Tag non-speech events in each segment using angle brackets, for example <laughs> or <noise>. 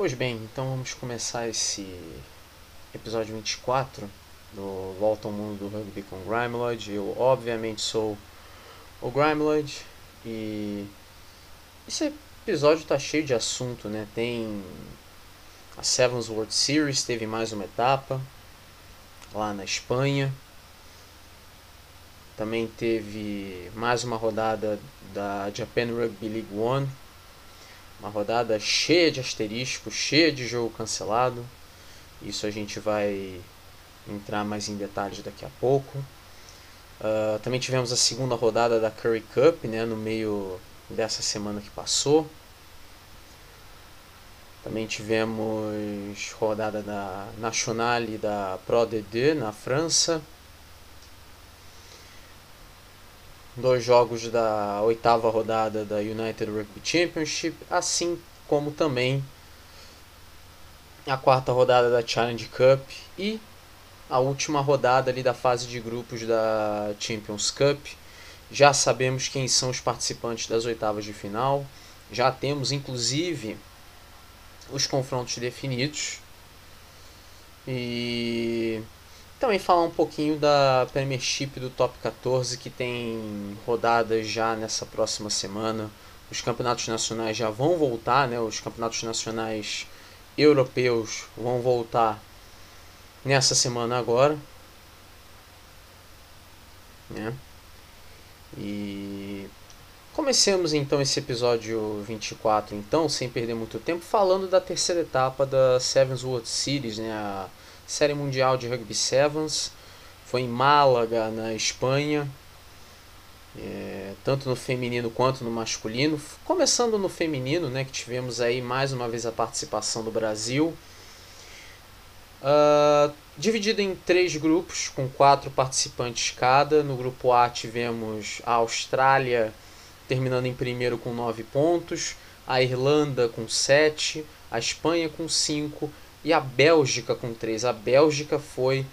Pois bem, então vamos começar esse episódio 24 do Volta ao Mundo do Rugby com Grimeloid. Eu, obviamente, sou o Grimeloid e esse episódio tá cheio de assunto, né? Tem a Sevens World Series, teve mais uma etapa lá na Espanha. Também teve mais uma rodada da Japan Rugby League One uma rodada cheia de asterisco, cheia de jogo cancelado. Isso a gente vai entrar mais em detalhes daqui a pouco. Uh, também tivemos a segunda rodada da Curry Cup né, no meio dessa semana que passou. Também tivemos rodada da Nationale da Pro D2 na França. Dois jogos da oitava rodada da United Rugby Championship, assim como também a quarta rodada da Challenge Cup e a última rodada ali da fase de grupos da Champions Cup. Já sabemos quem são os participantes das oitavas de final. Já temos inclusive os confrontos definidos. E também falar um pouquinho da Premiership do Top 14 que tem rodadas já nessa próxima semana. Os campeonatos nacionais já vão voltar, né? Os campeonatos nacionais europeus vão voltar nessa semana agora. Né? E comecemos então esse episódio 24 então, sem perder muito tempo, falando da terceira etapa da Sevens World Series, né? A Série Mundial de Rugby Sevens. Foi em Málaga, na Espanha. É, tanto no feminino quanto no masculino. Começando no feminino, né, que tivemos aí mais uma vez a participação do Brasil. Uh, dividido em três grupos, com quatro participantes cada. No grupo A tivemos a Austrália terminando em primeiro com nove pontos, a Irlanda com sete, a Espanha com cinco e a Bélgica com 3. A Bélgica foi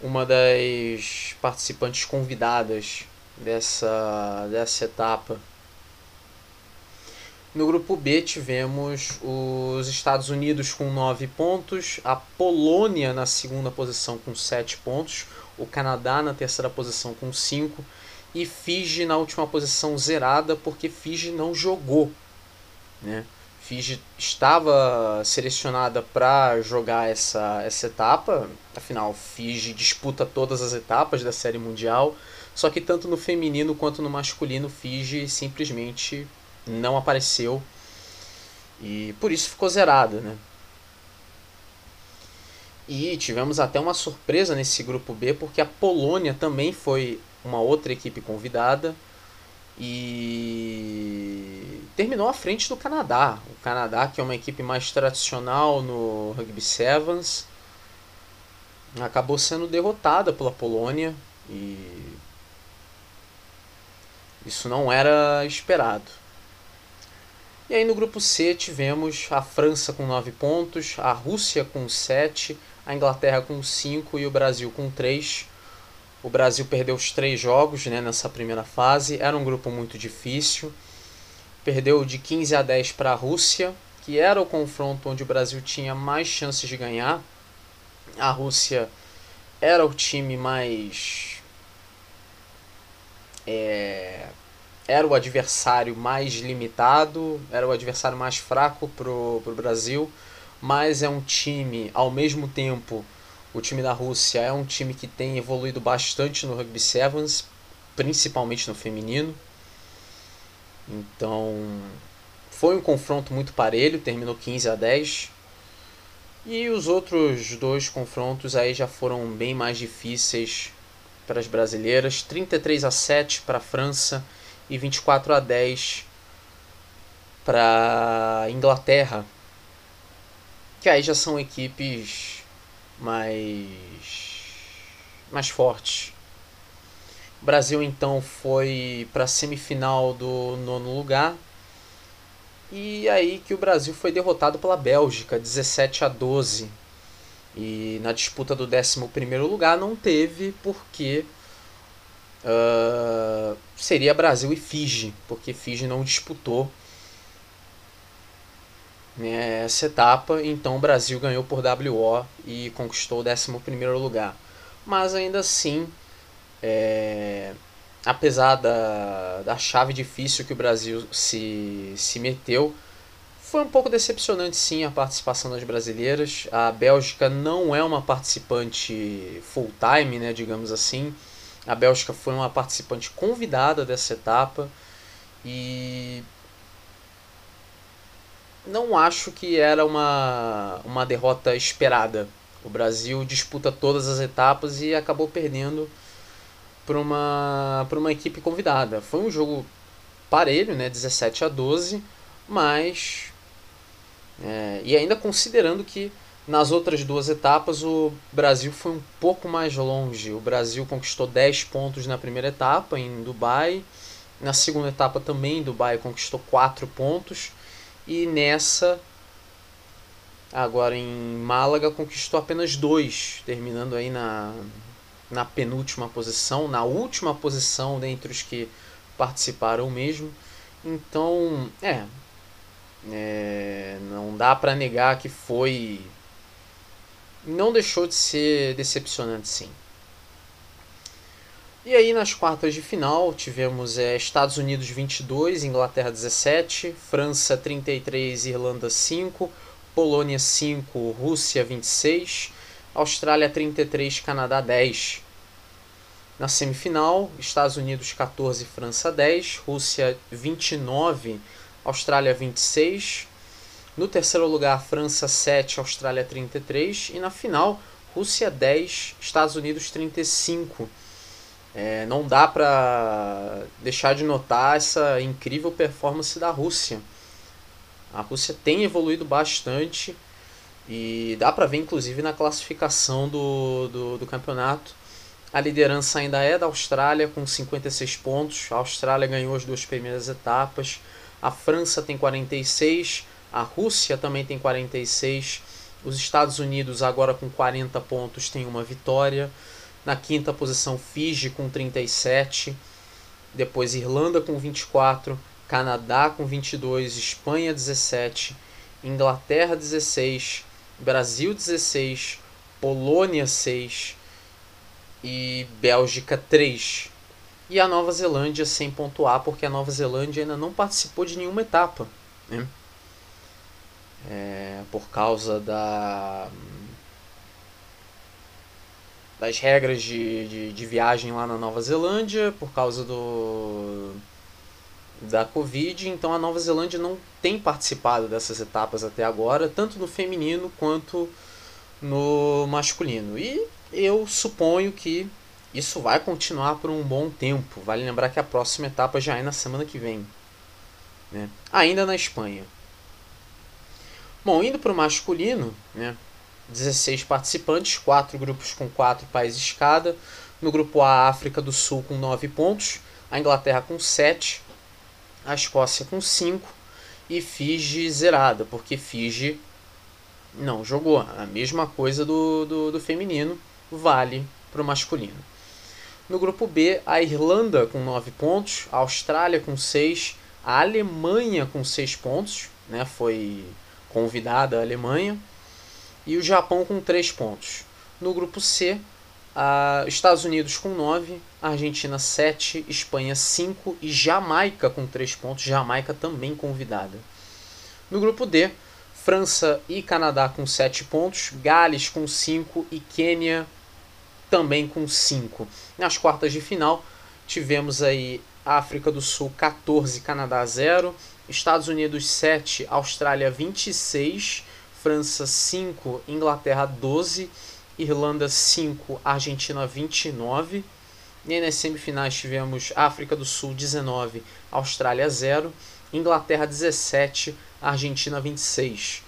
uma das participantes convidadas dessa, dessa etapa. No grupo B tivemos os Estados Unidos com 9 pontos, a Polônia na segunda posição com 7 pontos, o Canadá na terceira posição com 5 e Fiji na última posição zerada porque Fiji não jogou. Né? Fiji estava selecionada para jogar essa, essa etapa, afinal, Fiji disputa todas as etapas da Série Mundial, só que tanto no feminino quanto no masculino, Fiji simplesmente não apareceu e por isso ficou zerada. Né? E tivemos até uma surpresa nesse grupo B, porque a Polônia também foi uma outra equipe convidada e terminou à frente do Canadá. O Canadá, que é uma equipe mais tradicional no Rugby Sevens, acabou sendo derrotada pela Polônia e isso não era esperado. E aí no grupo C tivemos a França com 9 pontos, a Rússia com 7, a Inglaterra com 5 e o Brasil com 3. O Brasil perdeu os três jogos né, nessa primeira fase. Era um grupo muito difícil. Perdeu de 15 a 10 para a Rússia, que era o confronto onde o Brasil tinha mais chances de ganhar. A Rússia era o time mais. É, era o adversário mais limitado, era o adversário mais fraco para o Brasil, mas é um time, ao mesmo tempo, o time da Rússia é um time que tem evoluído bastante no Rugby Sevens, principalmente no feminino. Então, foi um confronto muito parelho, terminou 15 a 10. E os outros dois confrontos aí já foram bem mais difíceis para as brasileiras, 33 a 7 para a França e 24 a 10 para a Inglaterra. Que aí já são equipes mais mais fortes. O Brasil então foi para a semifinal do nono lugar. E aí que o Brasil foi derrotado pela Bélgica, 17 a 12. E na disputa do 11 lugar não teve, porque uh, seria Brasil e Fiji, porque Fiji não disputou né, essa etapa, então o Brasil ganhou por WO e conquistou o 11 lugar. Mas ainda assim, é, apesar da, da chave difícil que o Brasil se, se meteu, foi um pouco decepcionante sim a participação das brasileiras. A Bélgica não é uma participante full time, né, digamos assim. A Bélgica foi uma participante convidada dessa etapa e não acho que era uma, uma derrota esperada. O Brasil disputa todas as etapas e acabou perdendo para uma, para uma equipe convidada. Foi um jogo parelho, né, 17 a 12, mas é, e ainda considerando que nas outras duas etapas o Brasil foi um pouco mais longe. O Brasil conquistou 10 pontos na primeira etapa em Dubai. Na segunda etapa também em Dubai conquistou 4 pontos. E nessa, agora em Málaga, conquistou apenas 2, terminando aí na, na penúltima posição, na última posição dentre os que participaram mesmo. Então, é, é, não dá para negar que foi. Não deixou de ser decepcionante, sim. E aí nas quartas de final tivemos é, Estados Unidos 22, Inglaterra 17, França 33, Irlanda 5, Polônia 5, Rússia 26, Austrália 33, Canadá 10. Na semifinal, Estados Unidos 14, França 10, Rússia 29, Austrália 26. No terceiro lugar, França 7, Austrália 33. E na final, Rússia 10, Estados Unidos 35. É, não dá para deixar de notar essa incrível performance da Rússia. A Rússia tem evoluído bastante e dá para ver inclusive na classificação do, do, do campeonato. A liderança ainda é da Austrália com 56 pontos. A Austrália ganhou as duas primeiras etapas. A França tem 46, a Rússia também tem 46, os Estados Unidos agora com 40 pontos tem uma vitória. Na quinta posição, Fiji com 37, depois Irlanda com 24, Canadá com 22, Espanha 17, Inglaterra 16, Brasil 16, Polônia 6 e Bélgica 3 e a Nova Zelândia sem pontuar, porque a Nova Zelândia ainda não participou de nenhuma etapa. Né? É, por causa da, das regras de, de, de, viagem lá na Nova Zelândia, por causa do, da Covid. Então a Nova Zelândia não tem participado dessas etapas até agora, tanto no feminino quanto no masculino. E eu suponho que isso vai continuar por um bom tempo. Vale lembrar que a próxima etapa já é na semana que vem. Né? Ainda na Espanha. Bom, indo para o masculino, né? 16 participantes, 4 grupos com 4 países cada. No grupo A, a África do Sul com 9 pontos, a Inglaterra com 7, a Escócia com 5 e Fiji zerada, porque Fiji não jogou. A mesma coisa do, do, do feminino vale para o masculino. No grupo B, a Irlanda com 9 pontos, a Austrália com 6, a Alemanha com 6 pontos, né, foi convidada a Alemanha, e o Japão com 3 pontos. No grupo C, a Estados Unidos com 9, Argentina 7, Espanha 5 e Jamaica com 3 pontos, Jamaica também convidada. No grupo D, França e Canadá com 7 pontos, Gales com 5 e Quênia também com 5. Nas quartas de final, tivemos aí África do Sul 14, Canadá 0, Estados Unidos 7, Austrália 26, França 5, Inglaterra 12, Irlanda 5, Argentina 29. E nas semifinais tivemos África do Sul 19, Austrália 0, Inglaterra 17, Argentina 26.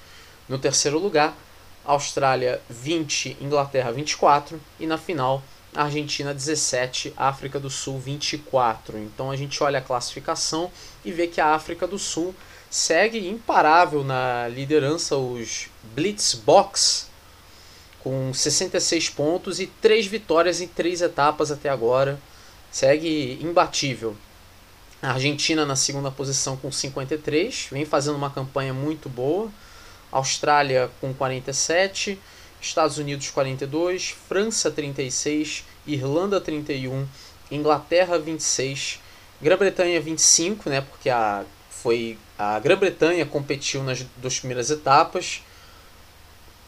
No terceiro lugar, Austrália 20, Inglaterra 24 e na final Argentina 17, África do Sul 24. Então a gente olha a classificação e vê que a África do Sul segue imparável na liderança os Blitzboks com 66 pontos e 3 vitórias em 3 etapas até agora. Segue imbatível. A Argentina na segunda posição com 53, vem fazendo uma campanha muito boa. Austrália com 47, Estados Unidos 42, França 36, Irlanda 31, Inglaterra 26, Grã-Bretanha 25, né, porque a foi a Grã-Bretanha competiu nas duas primeiras etapas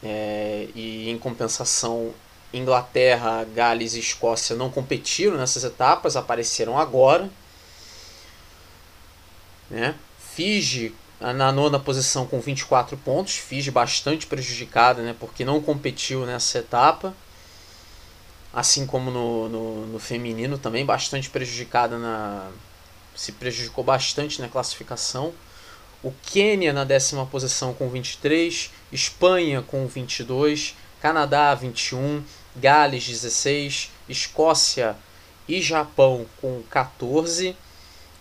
é, e em compensação Inglaterra, Gales e Escócia não competiram nessas etapas, apareceram agora. Né? Fiji na nona posição com 24 pontos, Fiji bastante prejudicada, né, porque não competiu nessa etapa. Assim como no, no, no feminino também, bastante prejudicada na. se prejudicou bastante na classificação. O Quênia na décima posição com 23, Espanha com 22, Canadá 21, Gales 16, Escócia e Japão com 14,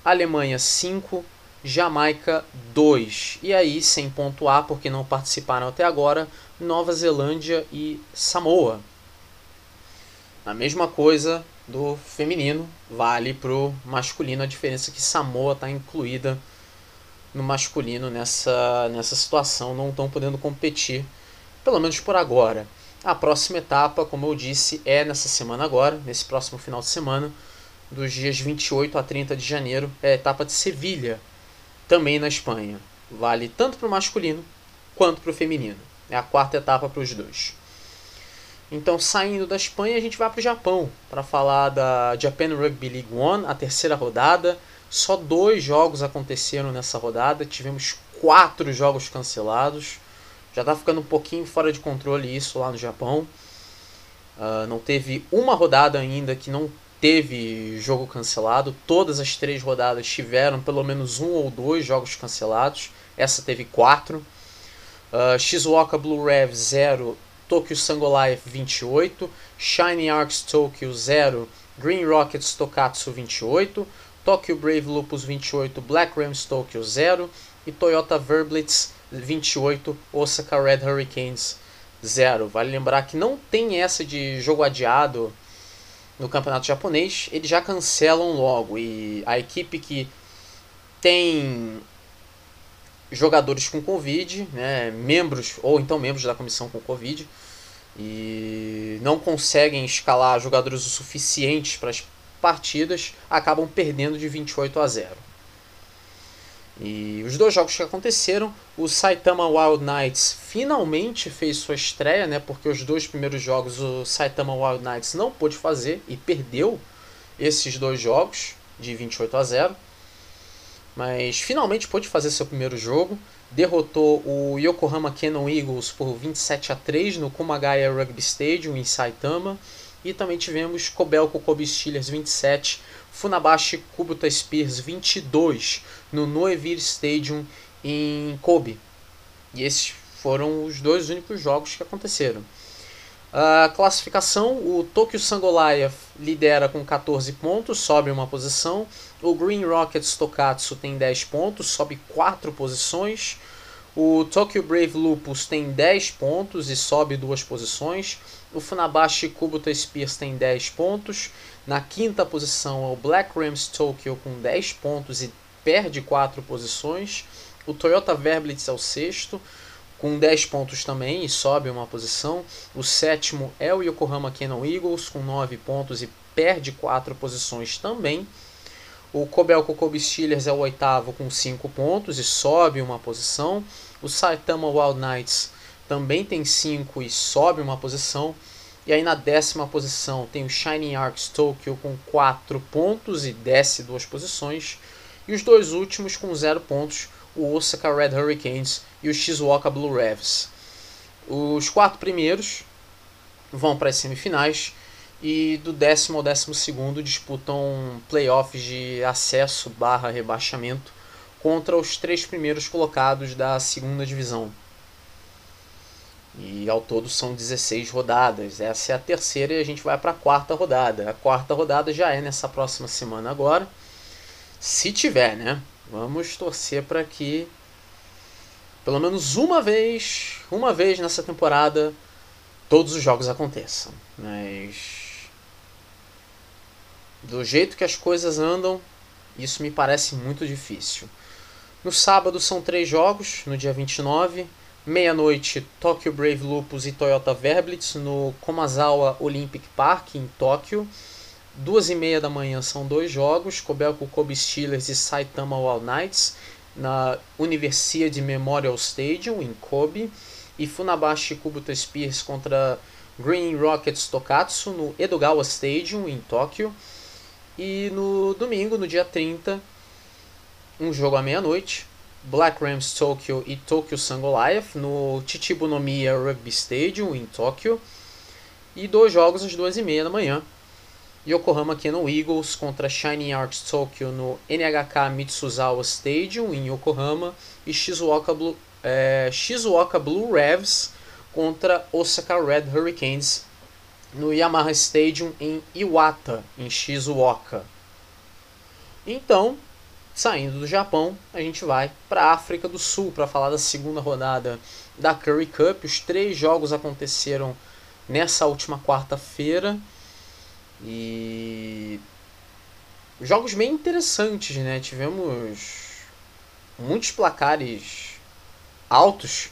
Alemanha 5, Jamaica 2. E aí, sem pontuar, porque não participaram até agora, Nova Zelândia e Samoa. A mesma coisa do feminino vale pro masculino, a diferença é que Samoa está incluída no masculino nessa, nessa situação, não estão podendo competir, pelo menos por agora. A próxima etapa, como eu disse, é nessa semana agora, nesse próximo final de semana, dos dias 28 a 30 de janeiro, é a etapa de Sevilha, também na Espanha. Vale tanto para o masculino quanto para o feminino. É a quarta etapa para os dois. Então, saindo da Espanha, a gente vai para o Japão para falar da Japan Rugby League One, a terceira rodada. Só dois jogos aconteceram nessa rodada, tivemos quatro jogos cancelados. Já está ficando um pouquinho fora de controle isso lá no Japão. Uh, não teve uma rodada ainda que não teve jogo cancelado. Todas as três rodadas tiveram pelo menos um ou dois jogos cancelados. Essa teve quatro. Uh, Shizuoka Blue Rev 0, Tokyo Sangolife 28, Shining Arcs Tokyo 0, Green Rockets Tokatsu 28, Tokyo Brave Lupus 28, Black Rams Tokyo 0 e Toyota Verblitz 28, Osaka Red Hurricanes 0. Vale lembrar que não tem essa de jogo adiado no campeonato japonês, eles já cancelam logo. E a equipe que tem jogadores com Covid, né, membros ou então membros da comissão com Covid, e não conseguem escalar jogadores o suficientes para as partidas, acabam perdendo de 28 a 0. E os dois jogos que aconteceram, o Saitama Wild Knights finalmente fez sua estreia, né? Porque os dois primeiros jogos o Saitama Wild Knights não pôde fazer e perdeu esses dois jogos de 28 a 0. Mas finalmente pôde fazer seu primeiro jogo, derrotou o Yokohama Cannon Eagles por 27 a 3 no Kumagaya Rugby Stadium em Saitama. E também tivemos Kobelco Kobe Steelers 27 Funabashi Kubota Spears 22 no Noevir Stadium em Kobe. E esses foram os dois únicos jogos que aconteceram. A classificação, o Tokyo Sangoliath lidera com 14 pontos, sobe uma posição. O Green Rockets Tokatsu tem 10 pontos, sobe 4 posições. O Tokyo Brave Lupus tem 10 pontos e sobe duas posições. O Funabashi Kubota Spears tem 10 pontos. Na quinta posição é o Black Rams Tokyo com 10 pontos e perde 4 posições. O Toyota Verblitz é o sexto, com 10 pontos também e sobe uma posição. O sétimo é o Yokohama Cannon Eagles com 9 pontos e perde 4 posições também. O Kobelco Kobe Steelers é o oitavo com 5 pontos e sobe uma posição. O Saitama Wild Knights também tem 5 e sobe uma posição. E aí na décima posição tem o Shining Arcs Tokyo com 4 pontos e desce duas posições. E os dois últimos com 0 pontos, o Osaka Red Hurricanes e o Shizuoka Blue Revs. Os quatro primeiros vão para as semifinais e do décimo ao décimo segundo disputam playoffs de acesso barra rebaixamento contra os três primeiros colocados da segunda divisão. E ao todo são 16 rodadas. Essa é a terceira e a gente vai para a quarta rodada. A quarta rodada já é nessa próxima semana agora. Se tiver, né? Vamos torcer para que pelo menos uma vez, uma vez nessa temporada, todos os jogos aconteçam. Mas do jeito que as coisas andam, isso me parece muito difícil. No sábado são três jogos, no dia 29, Meia-noite, Tokyo Brave Lupus e Toyota Verblitz no Komazawa Olympic Park, em Tóquio. Duas e meia da manhã são dois jogos, Kobelco Kobe Steelers e Saitama Wild Knights na Universidade Memorial Stadium, em Kobe. E Funabashi Kubota Spears contra Green Rockets Tokatsu no Edogawa Stadium, em Tóquio. E no domingo, no dia 30, um jogo à meia-noite, Black Rams Tokyo e Tokyo Sun Goliath no Chichibunomiya Rugby Stadium, em Tóquio. E dois jogos às duas e meia da manhã, Yokohama Cannon Eagles contra Shining Arts Tokyo no NHK Mitsuzawa Stadium em Yokohama e Shizuoka Blue, é, Shizuoka Blue Revs contra Osaka Red Hurricanes no Yamaha Stadium em Iwata, em Shizuoka. Então, saindo do Japão, a gente vai para a África do Sul para falar da segunda rodada da Curry Cup. Os três jogos aconteceram nessa última quarta-feira. E jogos bem interessantes, né? Tivemos muitos placares altos,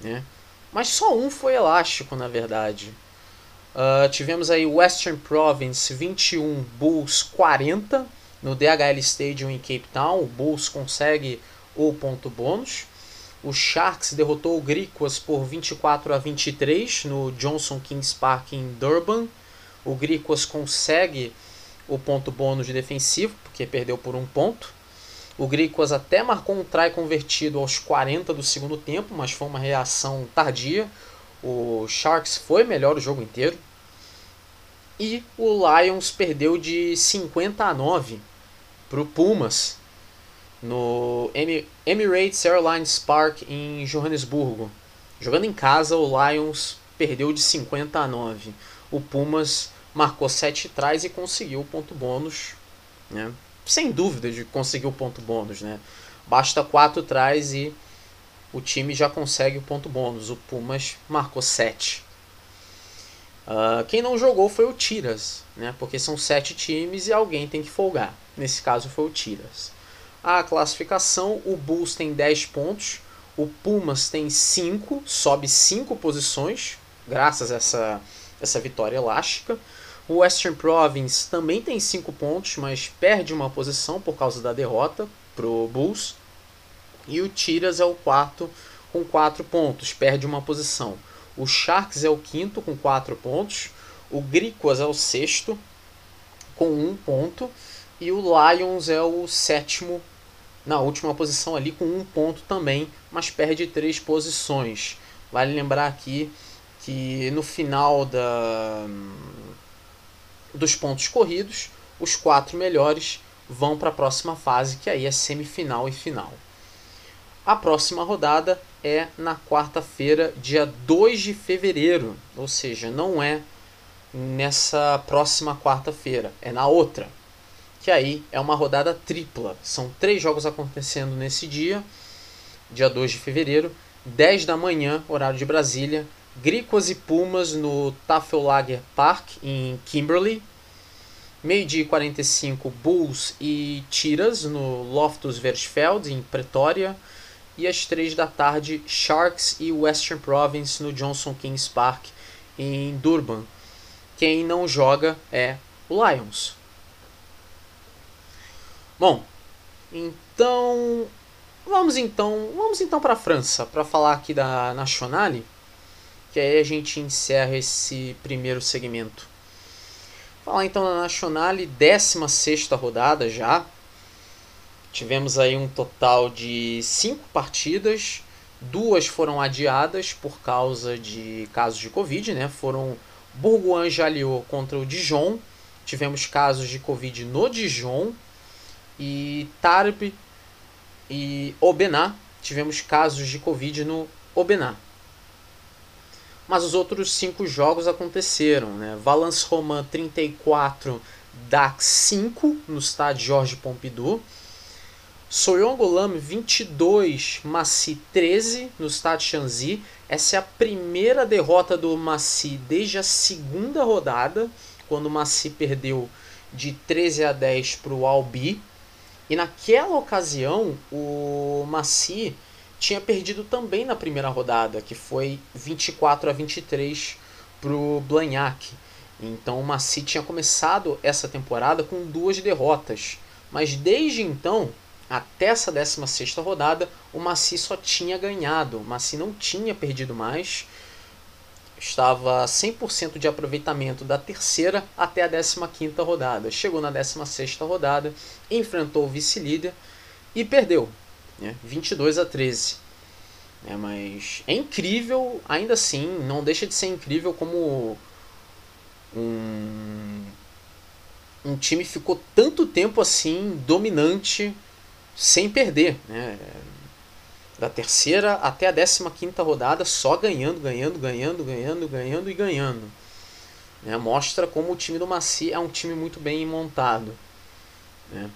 né? Mas só um foi elástico, na verdade. Uh, tivemos aí Western Province 21, Bulls 40 no DHL Stadium em Cape Town. O Bulls consegue o ponto bônus. O Sharks derrotou o Griquas por 24 a 23 no Johnson Kings Park em Durban. O Gricos consegue o ponto bônus defensivo, porque perdeu por um ponto. O Gricos até marcou um try convertido aos 40 do segundo tempo, mas foi uma reação tardia. O Sharks foi melhor o jogo inteiro. E o Lions perdeu de 50 a 9 para o Pumas no Emirates Airlines Park em Johannesburgo. Jogando em casa, o Lions perdeu de 50 a 9 o Pumas marcou 7 trás e conseguiu o ponto bônus. Né? Sem dúvida de conseguir o ponto bônus. Né? Basta 4 trás e o time já consegue o ponto bônus. O Pumas marcou 7. Uh, ah, quem não jogou foi o Tiras, né? porque são 7 times e alguém tem que folgar. Nesse caso foi o Tiras. A classificação: o Bulls tem 10 pontos, o Pumas tem 5, sobe 5 posições, graças a essa essa vitória elástica. O Western Province também tem 5 pontos, mas perde uma posição por causa da derrota pro Bulls. E o Tiras é o quarto com 4 pontos, perde uma posição. O Sharks é o quinto com 4 pontos. O Griquas é o sexto com 1 um ponto. E o Lions é o sétimo na última posição ali com 1 um ponto também, mas perde 3 posições. Vale lembrar aqui que no final da, dos pontos corridos, os quatro melhores vão para a próxima fase, que aí é semifinal e final. A próxima rodada é na quarta-feira, dia 2 de fevereiro, ou seja, não é nessa próxima quarta-feira, é na outra. Que aí é uma rodada tripla. São três jogos acontecendo nesse dia, dia 2 de fevereiro, 10 da manhã, horário de Brasília, Griquas e Pumas no Tafellager Park, em Kimberley. Meio-dia 45, Bulls e Tiras no Loftus Versfeld, em Pretória. E às 3 da tarde, Sharks e Western Province no Johnson Kings Park, em Durban. Quem não joga é o Lions. Bom, então vamos então vamos então para a França para falar aqui da Nationale que aí a gente encerra esse primeiro segmento. Falar então da Nacional, 16 rodada já. Tivemos aí um total de 5 partidas, duas foram adiadas por causa de casos de Covid, né? Foram Bourgoin-Jalliot contra o Dijon, tivemos casos de Covid no Dijon, e Tarbes e Obená, tivemos casos de Covid no Obená mas os outros cinco jogos aconteceram. Né? Valence Roman 34, Dax 5 no estádio Jorge Pompidou. Soyongolam 22, Massi 13 no estádio Chanzy. Essa é a primeira derrota do Massi desde a segunda rodada, quando o Massi perdeu de 13 a 10 para o Albi. E naquela ocasião, o Massi tinha perdido também na primeira rodada, que foi 24 a 23 para o Blagnac. Então o Maci tinha começado essa temporada com duas derrotas, mas desde então, até essa 16 rodada, o Maci só tinha ganhado, o Maci não tinha perdido mais. Estava 100% de aproveitamento da terceira até a 15 rodada. Chegou na 16 rodada, enfrentou o vice-líder e perdeu, né? 22 a 13. É, mas é incrível, ainda assim, não deixa de ser incrível como um, um time ficou tanto tempo assim dominante sem perder. Né? Da terceira até a 15 rodada, só ganhando, ganhando, ganhando, ganhando, ganhando e ganhando. Né? Mostra como o time do Maci é um time muito bem montado. Né?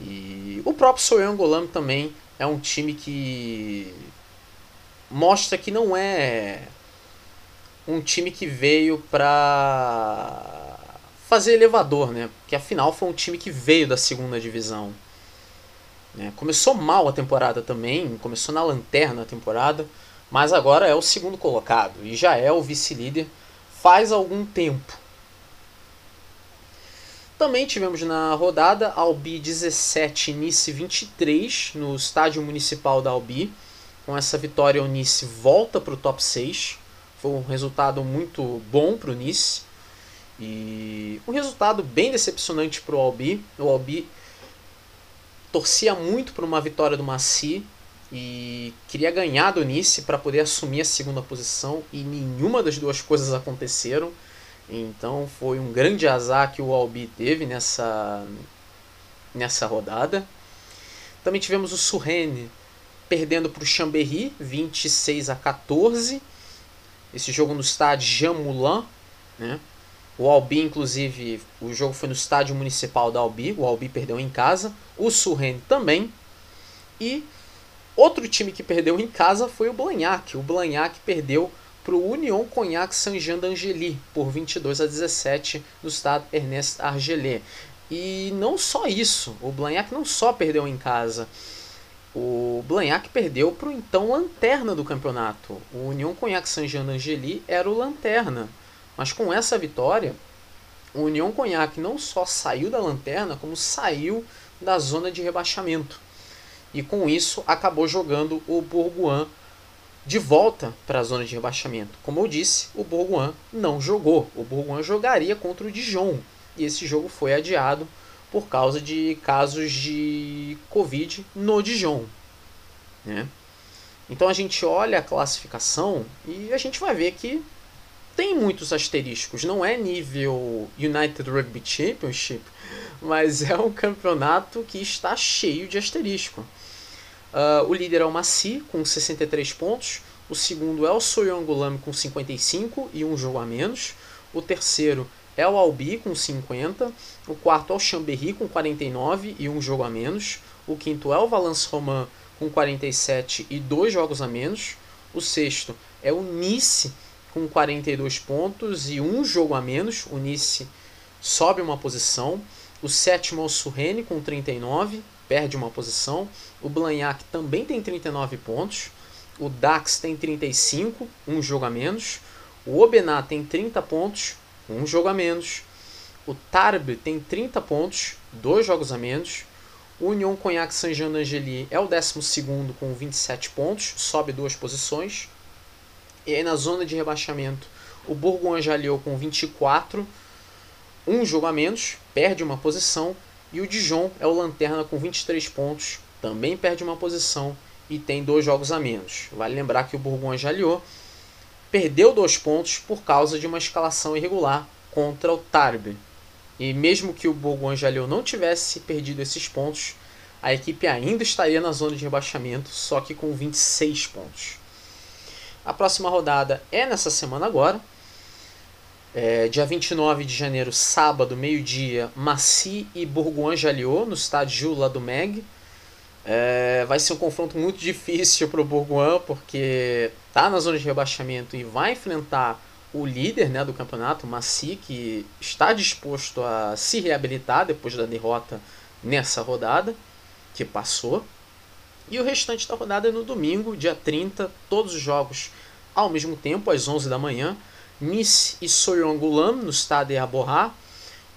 E o próprio Soyangolam também é um time que mostra que não é um time que veio para fazer elevador, né? Porque afinal foi um time que veio da segunda divisão. Né? Começou mal a temporada também, começou na lanterna a temporada, mas agora é o segundo colocado e já é o vice-líder faz algum tempo. Também tivemos na rodada Albi 17, Nice 23 no estádio municipal da Albi. Com essa vitória, o Nice volta para o top 6. Foi um resultado muito bom para o Nice. E um resultado bem decepcionante para o Albi. O Albi torcia muito por uma vitória do Maci e queria ganhar do Nice para poder assumir a segunda posição e nenhuma das duas coisas aconteceram. Então foi um grande azar que o Albi teve nessa nessa rodada. Também tivemos o Surrene perdendo para o Chambéry 26 a 14 esse jogo no estádio Jean Moulin, né? O Albi, inclusive, o jogo foi no estádio municipal da Albi. O Albi perdeu em casa. O Surren também. E outro time que perdeu em casa foi o Blagnac. O Blagnac perdeu para o Union Cognac Saint-Jean d'Angely por 22 a 17 no estado Ernest Argelé. E não só isso, o Blagnac não só perdeu em casa, o Blagnac perdeu para o então lanterna do campeonato. O União Cognac Saint-Jean d'Angely era o lanterna. Mas com essa vitória, o União Cognac não só saiu da lanterna, como saiu da zona de rebaixamento. E com isso acabou jogando o Bourgoin de volta para a zona de rebaixamento. Como eu disse, o Bourgoin não jogou. O Bourgoin jogaria contra o Dijon. E esse jogo foi adiado por causa de casos de Covid no Dijon. Né? Então a gente olha a classificação e a gente vai ver que tem muitos asteriscos. Não é nível United Rugby Championship, mas é um campeonato que está cheio de asterisco. Uh, o líder é o Maci, com 63 pontos. O segundo é o Soyongulame, com 55 e um jogo a menos. O terceiro é o Albi com 50, o quarto é o Chambéry com 49 e um jogo a menos, o quinto é o Valence Romain com 47 e dois jogos a menos, o sexto é o Nice com 42 pontos e um jogo a menos, o Nice sobe uma posição, o sétimo é o Surrene com 39, perde uma posição, o Blagnac também tem 39 pontos, o Dax tem 35, um jogo a menos, o Obenat tem 30 pontos, um jogo a menos. O Tarbes tem 30 pontos, dois jogos a menos. O Union Cognac Saint-Jean é o 12 com 27 pontos, sobe duas posições. E aí na zona de rebaixamento, o Bourgogne-Jallieu com 24, um jogo a menos, perde uma posição. E o Dijon é o lanterna com 23 pontos, também perde uma posição e tem dois jogos a menos. Vale lembrar que o Bourgogne-Jallieu perdeu dois pontos por causa de uma escalação irregular contra o Tarbes. E mesmo que o Bourgogne-Jallieu não tivesse perdido esses pontos, a equipe ainda estaria na zona de rebaixamento, só que com 26 pontos. A próxima rodada é nessa semana agora. É, dia 29 de janeiro, sábado, meio-dia, Massy e Bourgogne-Jallieu, no estádio lá do Meg. É, vai ser um confronto muito <laughs> difícil para o Bourgoin, porque está na zona de rebaixamento e vai enfrentar o líder né, do campeonato, Maci, que está disposto a se reabilitar depois da derrota nessa rodada que passou. E o restante da rodada é no domingo, dia 30, todos os jogos ao mesmo tempo, às 11 da manhã. Nice e Soyongulam, no Stade Aborra.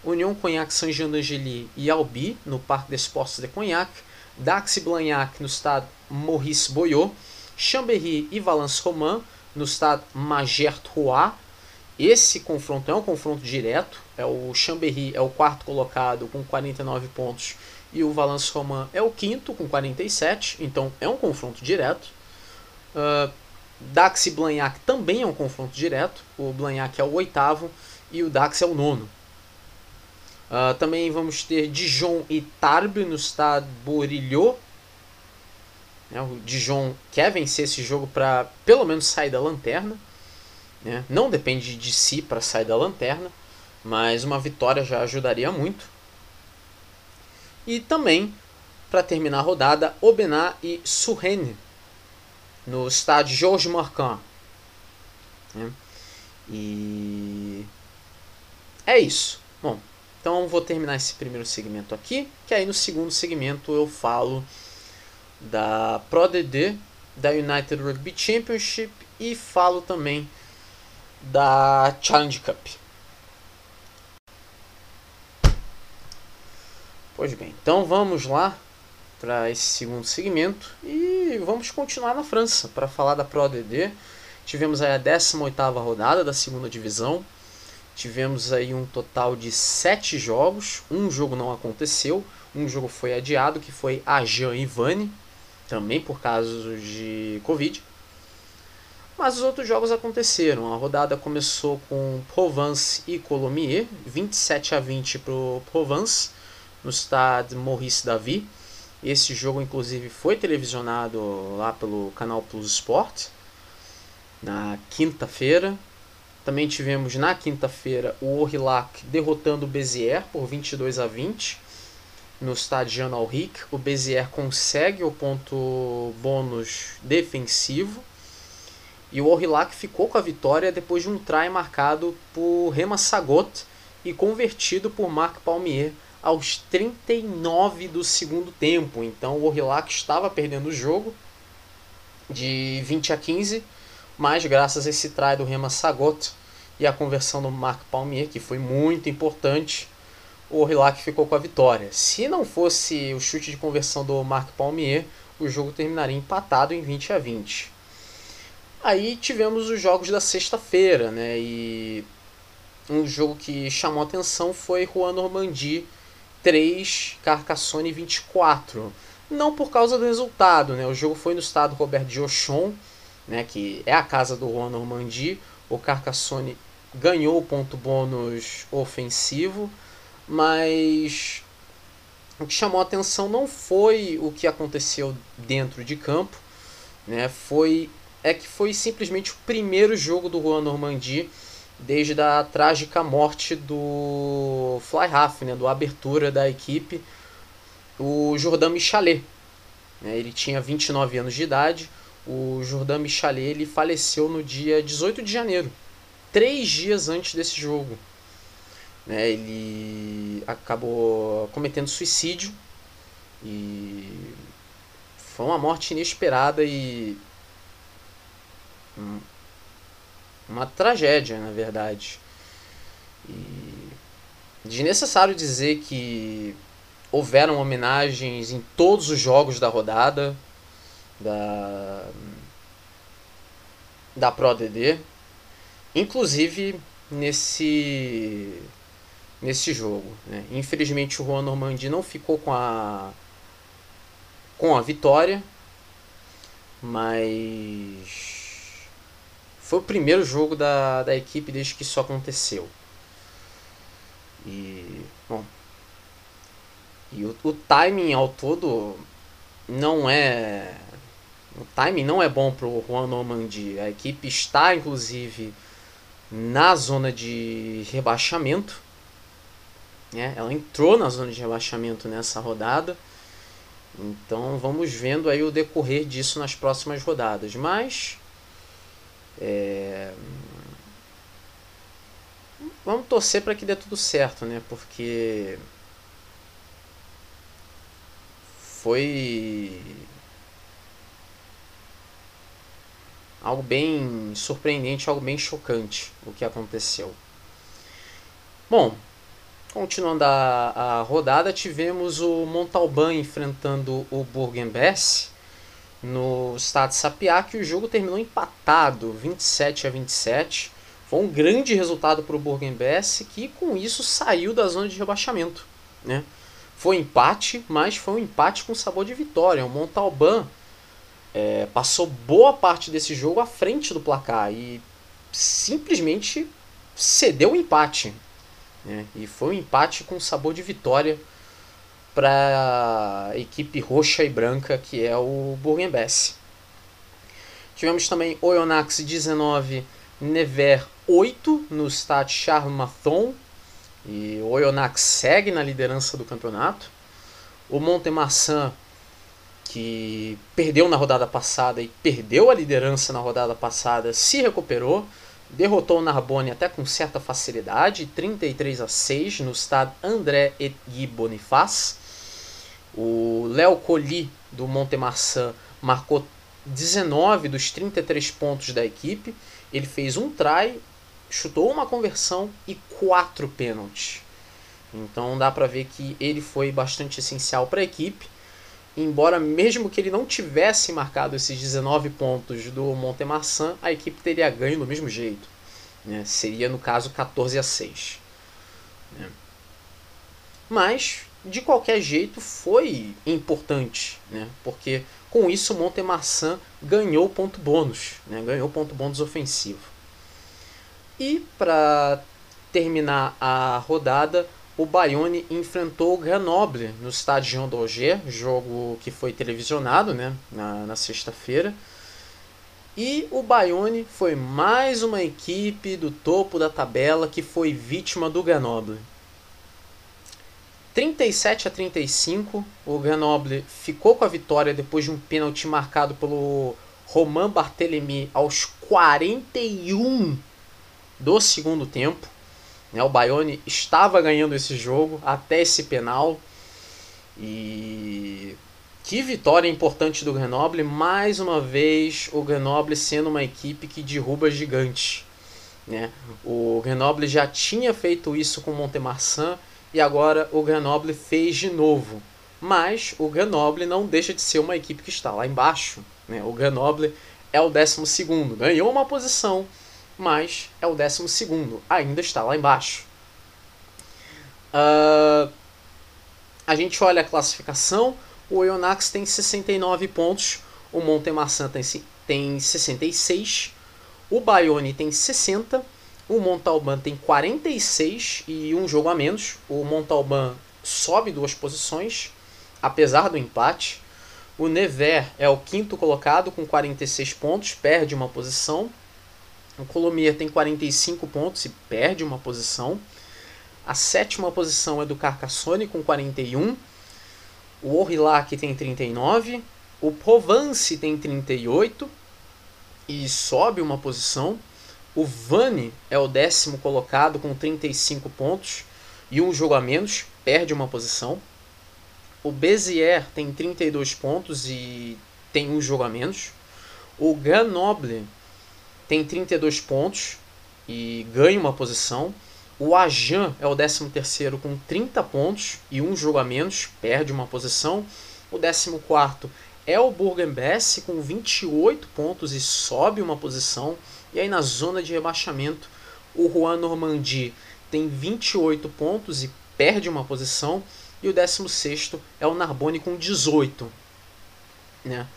União Cognac Saint-Jean d'Angely e Albi, no Parque des Sports de Cognac. Dax Blagnac, no Stade Maurice Boyot. Chambéry e Valence Romain, no Stade Magert Roy. Esse confronto é um confronto direto. É o Chambéry é o quarto colocado com 49 pontos e o Valence Romain é o quinto com 47, então é um confronto direto. Uh, Dax e Blagnac também é um confronto direto. O Blagnac é o oitavo e o Dax é o nono. Uh, também vamos ter Dijon e Tarbes no estado Borilhot. Né, o Dijon quer vencer esse jogo para pelo menos sair da lanterna. Né? Não depende de si para sair da lanterna, mas uma vitória já ajudaria muito. E também, para terminar a rodada, Obená e Surrene, no estádio Georges Marquand. Né? E é isso. Bom, então vou terminar esse primeiro segmento aqui, que aí no segundo segmento eu falo da Pro DD, da United Rugby Championship e falo também da Challenge Cup. Pois bem, então vamos lá para esse segundo segmento e vamos continuar na França para falar da Pro ADD. Tivemos aí a 18ª rodada da segunda divisão. Tivemos aí um total de sete jogos. Um jogo não aconteceu, um jogo foi adiado, que foi a Jean Ivani, também por causa de Covid. Mas os outros jogos aconteceram. A rodada começou com Provence e Colomiers, 27 a 20 para o Provence no Stade Maurice Davi. Esse jogo, inclusive, foi televisionado lá pelo canal Plus Sport na quinta-feira. Também tivemos na quinta-feira o Orillac derrotando o Bezier por 22 a 20 no estádio Jean Alric. O Bezier consegue o ponto bônus defensivo. E o Orillac ficou com a vitória depois de um try marcado por Rema Sagot e convertido por Marc Palmier aos 39 do segundo tempo. Então o Orillac estava perdendo o jogo de 20 a 15, mas graças a esse try do Rema Sagot e a conversão do Marc Palmier, que foi muito importante, o Orillac ficou com a vitória. Se não fosse o chute de conversão do Marc Palmier, o jogo terminaria empatado em 20 a 20. Aí tivemos os jogos da sexta-feira, né? E um jogo que chamou atenção foi Juan Normandie 3, Carcassonne 24. Não por causa do resultado, né? O jogo foi no estado Robert de né, que é a casa do Juan Normandie. O Carcassonne ganhou o ponto bônus ofensivo, mas o que chamou a atenção não foi o que aconteceu dentro de campo, né? Foi é que foi simplesmente o primeiro jogo do Juan Normandie desde a trágica morte do Fly Half, né, do abertura da equipe, o Jordan Michalet. Né, ele tinha 29 anos de idade. O Jordan Michalet ele faleceu no dia 18 de janeiro, três dias antes desse jogo. Né, ele acabou cometendo suicídio e foi uma morte inesperada e uma tragédia, na verdade. E desnecessário dizer que houveram homenagens em todos os jogos da rodada da da Pro DD, inclusive nesse nesse jogo. Né? Infelizmente o Juan Normandi não ficou com a com a vitória, mas foi o primeiro jogo da, da equipe desde que isso aconteceu. E. Bom. E o, o timing ao todo não é. O timing não é bom para o Juan Normandi. A equipe está, inclusive, na zona de rebaixamento. Né? Ela entrou na zona de rebaixamento nessa rodada. Então vamos vendo aí o decorrer disso nas próximas rodadas. Mas é... Vamos torcer para que dê tudo certo, né? Porque foi algo bem surpreendente, algo bem chocante o que aconteceu. Bom, continuando a, a rodada, tivemos o Montalban enfrentando o Burgenbess no estado Sapiá, que o jogo terminou empatado, 27 a 27. Foi um grande resultado para o Bourg-en-Bresse, que com isso saiu da zona de rebaixamento. Né? Foi empate, mas foi um empate com sabor de vitória. O Montalban é, passou boa parte desse jogo à frente do placar e simplesmente cedeu o empate. Né? E foi um empate com sabor de vitória para a equipe roxa e branca que é o Bourg-en-Bresse. Tivemos também Oyonnax 19, Nevers 8 no Stade Charles Mathon. E o Oyonnax segue na liderança do campeonato. O Montemarçan, que perdeu na rodada passada e perdeu a liderança na rodada passada, se recuperou. Derrotou o Narbonne até com certa facilidade, 33 a 6 no estado André et Guy Boniface. O Léo Colli do Montemarçan marcou 19 dos 33 pontos da equipe. Ele fez um try, chutou uma conversão e quatro pênaltis. Então dá para ver que ele foi bastante essencial para a equipe. Embora mesmo que ele não tivesse marcado esses 19 pontos do Montemarçan, a equipe teria ganho do mesmo jeito. Né? Seria no caso 14 a 6. Né? Mas de qualquer jeito foi importante, né? porque com isso o ganhou ponto bônus, né? ganhou ponto bônus ofensivo. E para terminar a rodada, o Bayonne enfrentou o Grenoble no estádio Jean jogo que foi televisionado né, na, na sexta-feira. E o Bayonne foi mais uma equipe do topo da tabela que foi vítima do Grenoble. 37 a 35, o Grenoble ficou com a vitória depois de um pênalti marcado pelo Romain Barthélemy aos 41 do segundo tempo. Né? O Bayonne estava ganhando esse jogo até esse penal. E que vitória importante do Grenoble. Mais uma vez, o Grenoble sendo uma equipe que derruba gigantes. Né? O Grenoble já tinha feito isso com o Montemarçan e agora o Grenoble fez de novo. Mas o Grenoble não deixa de ser uma equipe que está lá embaixo. Né? O Grenoble é o 12 segundo, ganhou uma posição mas é o 12, ainda está lá embaixo. Uh, a gente olha a classificação, o Eonax tem 69 pontos, o Montemarçan tem, tem 66, o Bayonne tem 60, o Montalban tem 46 e um jogo a menos. O Montalban sobe duas posições, apesar do empate. O Nevers é o quinto colocado com 46 pontos, perde uma posição. O Colomier tem 45 pontos e perde uma posição. A sétima posição é do Carcassonne com 41. O Aurillac tem 39. O Provence tem 38 e sobe uma posição. O Vannes é o décimo colocado com 35 pontos e um jogo a menos, perde uma posição. O Béziers tem 32 pontos e tem um jogo a menos. O Grenoble tem 32 pontos e ganha uma posição. O Ajan é o 13º com 30 pontos e um jogo a menos, perde uma posição. O 14º é o Bourg-en-Bresse com 28 pontos e sobe uma posição. E aí na zona de rebaixamento, o Juan Normandie tem 28 pontos e perde uma posição. E o 16º é o Narbonne com 18. Né?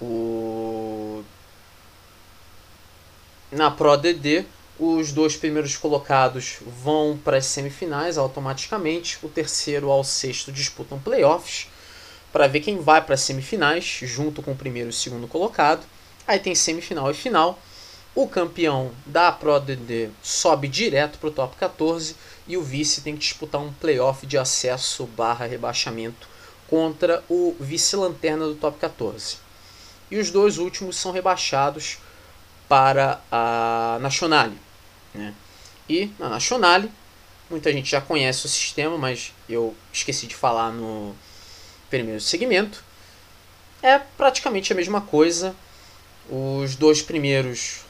O na Pro DD, os dois primeiros colocados vão para as semifinais automaticamente, o terceiro ao sexto disputam playoffs para ver quem vai para as semifinais, junto com o primeiro e o segundo colocado. Aí tem semifinal e final. O campeão da Pro DD sobe direto para o top 14 e o vice tem que disputar um playoff de acesso barra rebaixamento contra o vice-lanterna do top 14. E os dois últimos são rebaixados para a Nationale. Né? E na Nationale, muita gente já conhece o sistema, mas eu esqueci de falar no primeiro segmento. É praticamente a mesma coisa. Os dois primeiros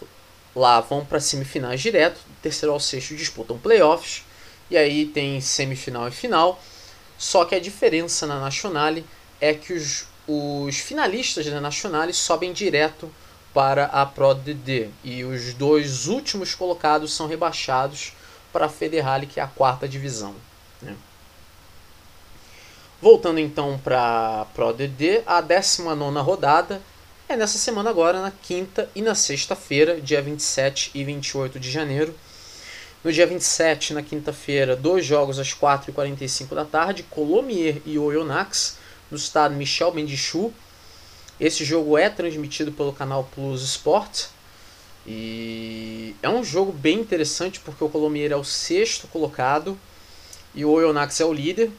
lá vão para semifinais direto, terceiro ao sexto disputam playoffs, e aí tem semifinal e final. Só que a diferença na Nationale é que os, os finalistas da Nationale sobem direto para a Pro DD e os dois últimos colocados são rebaixados para a Federale, que é a quarta divisão. Né? Voltando então para a Pro DD, a 19 rodada é nessa semana agora, na quinta e na sexta-feira, dia 27 e 28 de janeiro. No dia 27, na quinta-feira, dois jogos às 4h45 da tarde, Colomier e Oyonnax, no estado Michel Bendichu. Esse jogo é transmitido pelo canal Plus Sport. E é um jogo bem interessante porque o Colomier é o sexto colocado e o Oyonnax é o líder.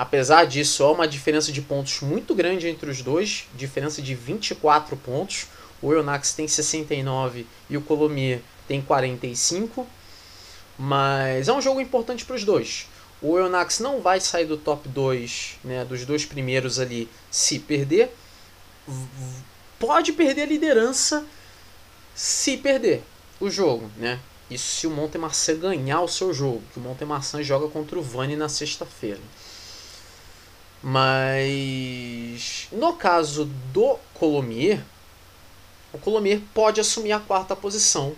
Apesar disso, há uma diferença de pontos muito grande entre os dois, diferença de 24 pontos. O Oyonnax tem 69 e o Colomier tem 45. Mas é um jogo importante para os dois. O Oyonnax não vai sair do top 2, né, dos dois primeiros ali, se perder. Pode perder a liderança se perder o jogo, né? Isso se o Montemarçan ganhar o seu jogo, que o Montemarçan joga contra o Vani na sexta-feira. Mas no caso do Colomier, o Colomier pode assumir a quarta posição,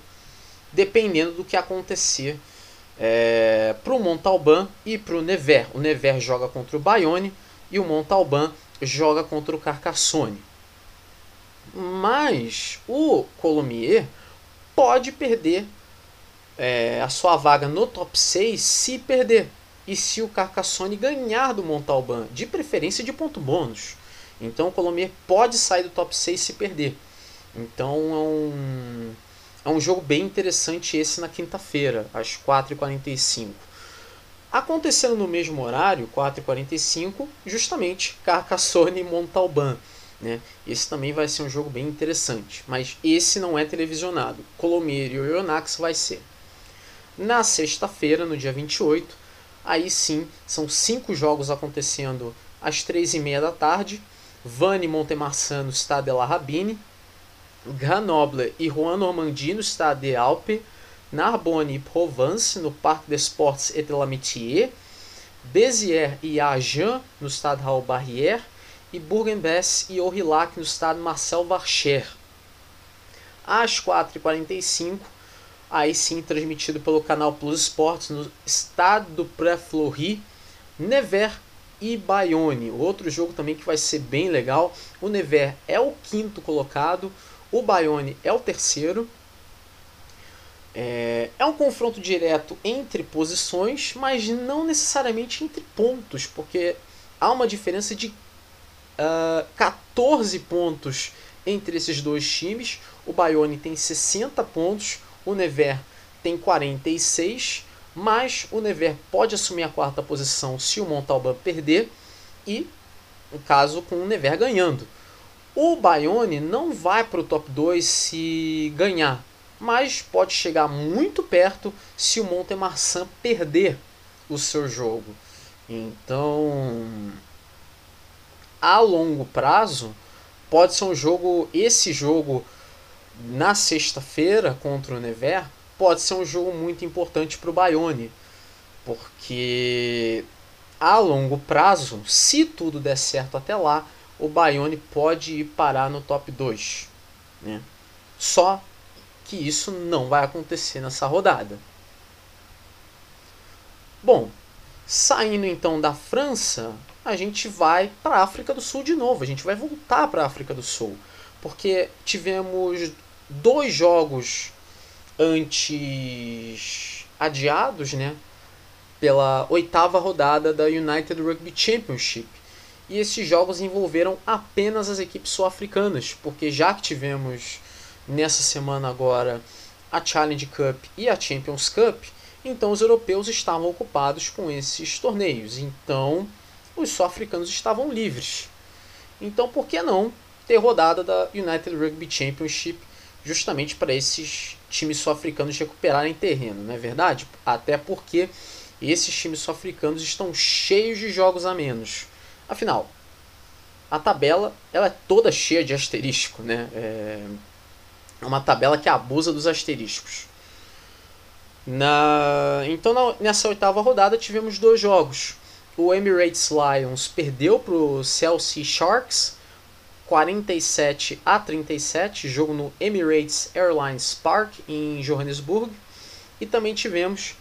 dependendo do que acontecer é, para o Montalban e para o Never. O Never joga contra o Bayonne e o Montalban joga contra o Carcassonne. Mas o Colomier pode perder é, a sua vaga no top 6 se perder e se o Carcassonne ganhar do Montalban, de preferência de ponto bônus. Então o Colomier pode sair do top 6 se perder. Então é um, é um jogo bem interessante esse na quinta-feira, às 4h45. Acontecendo no mesmo horário, 4h45, justamente Carcassonne e Montalban. Né? Esse também vai ser um jogo bem interessante, mas esse não é televisionado. Colomier e Oyonnax vai ser. Na sexta-feira, no dia 28, Aí sim, são cinco jogos acontecendo às três e meia da tarde. Vannes Montemarçan no Stade de la Rabine. Grenoble e Rouen Normandie no Stade de Alpes. Narbonne e Provence no Parc des Sports et de l'Amitié. Béziers e Agen no Stade Raoul Barrière. E Bourg-en-Bresse e Aurillac no Stade Marcel Varcher. Às 4h45, aí sim transmitido pelo canal Plus Sports no estado do Pré-Fleury, Never e Bayonne. Outro jogo também que vai ser bem legal. O Never é o quinto colocado, o Bayonne é o terceiro. É, é um confronto direto entre posições, mas não necessariamente entre pontos, porque há uma diferença de uh, ah, 14 pontos entre esses dois times. O Bayonne tem 60 pontos, o Never tem 46, mas o Never pode assumir a quarta posição se o Montalban perder e, no caso, com o Never ganhando. O Bayonne não vai para o top 2 se ganhar, mas pode chegar muito perto se o Montemarçan perder o seu jogo. Então, a longo prazo, pode ser um jogo, esse jogo na sexta-feira contra o Never pode ser um jogo muito importante para o Bayonne, porque a longo prazo, se tudo der certo até lá, o Bayonne pode ir parar no top 2. Né? Só que isso não vai acontecer nessa rodada. Bom, saindo então da França, a gente vai para a África do Sul de novo. A gente vai voltar para a África do Sul, porque tivemos dois jogos antes adiados, né? Pela oitava rodada da United Rugby Championship. E esses jogos envolveram apenas as equipes sul-africanas, porque já que tivemos nessa semana agora a Challenge Cup e a Champions Cup, então os europeus estavam ocupados com esses torneios. Então os sul-africanos estavam livres. Então por que não ter rodada da United Rugby Championship justamente para esses times sul-africanos recuperarem terreno, não é verdade? Até porque esses times sul-africanos estão cheios de jogos a menos. Afinal, a tabela ela é toda cheia de asterisco, né? É uma tabela que abusa dos asteriscos. Na... Então, na... nessa oitava rodada, tivemos dois jogos. O Emirates Lions perdeu para o Chelsea Sharks 47 a 37, jogo no Emirates Airlines Park em Johannesburg. E também tivemos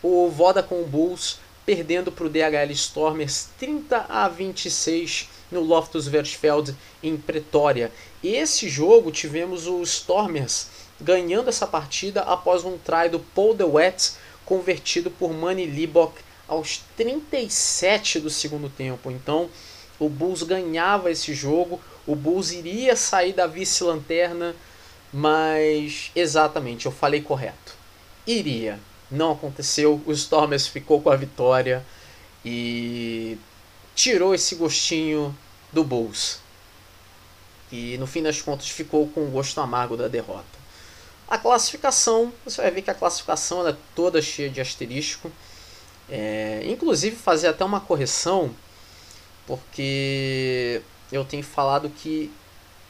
o Vodacom Bulls perdendo para o DHL Stormers 30 a 26 no Loftus Versfeld em Pretória. E esse jogo tivemos o Stormers ganhando essa partida após um try do Paul DeWitt convertido por Manny Libok aos 37 do segundo tempo. Então, o Bulls ganhava esse jogo, o Bulls iria sair da vice-lanterna, mas exatamente, eu falei correto. Iria. Não aconteceu, o Stormers ficou com a vitória e tirou esse gostinho do Bulls. E no fim das contas ficou com o gosto amargo da derrota. A classificação, você vai ver que a classificação é toda cheia de asterisco. É, inclusive fazer até uma correção, porque eu tenho falado que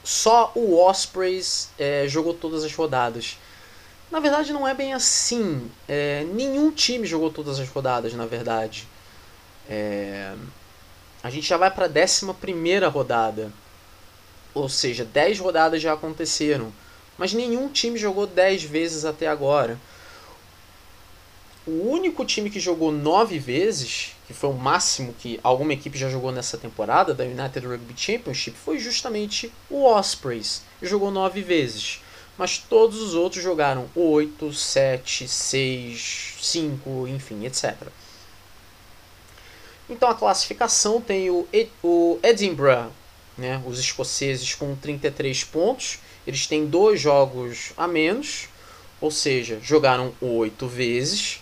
só o Ospreys é, jogou todas as rodadas. Na verdade, não é bem assim. É, nenhum time jogou todas as rodadas, na verdade. É, a gente já vai para a 11 rodada. Ou seja, 10 rodadas já aconteceram. Mas nenhum time jogou 10 vezes até agora. O único time que jogou 9 vezes, que foi o máximo que alguma equipe já jogou nessa temporada da United Rugby Championship, foi justamente o Ospreys. Jogou 9 vezes mas todos os outros jogaram 8, 7, 6, 5, enfim, etc. Então a classificação tem o, o Edinburgh, né, os escoceses com 33 pontos, eles têm dois jogos a menos, ou seja, jogaram 8 vezes.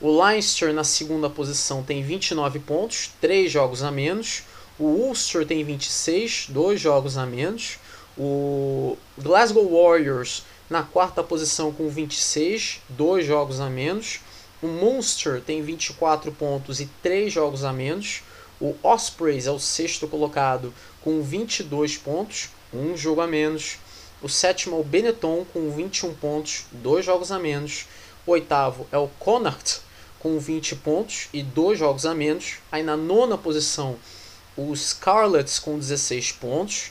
O Leinster na segunda posição tem 29 pontos, 3 jogos a menos. O Ulster tem 26, 2 jogos a menos. O Glasgow Warriors na quarta posição com 26, dois jogos a menos. O Munster tem 24 pontos e 3 jogos a menos. O Ospreys é o sexto colocado com 22 pontos, um jogo a menos. O sétimo é o Benetton com 21 pontos, dois jogos a menos. O oitavo é o Connacht com 20 pontos e dois jogos a menos. Aí na nona posição, o Scarlets com 16 pontos.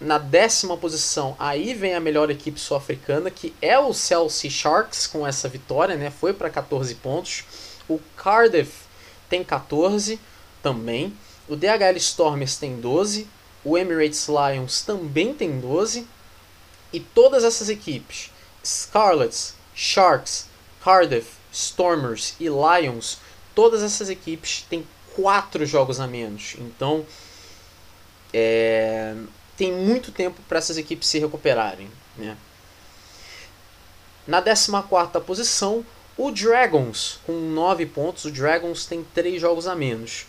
Na décima posição, aí vem a melhor equipe sul-africana, que é o Chelsea Sharks, com essa vitória, né? Foi para 14 pontos. O Cardiff tem 14 também. O DHL Stormers tem 12. O Emirates Lions também tem 12. E todas essas equipes, Scarlets, Sharks, Cardiff, Stormers e Lions, todas essas equipes têm 4 jogos a menos. Então, é, tem muito tempo para essas equipes se recuperarem. Né? Na 14 posição, o Dragons, com 9 pontos. O Dragons tem 3 jogos a menos.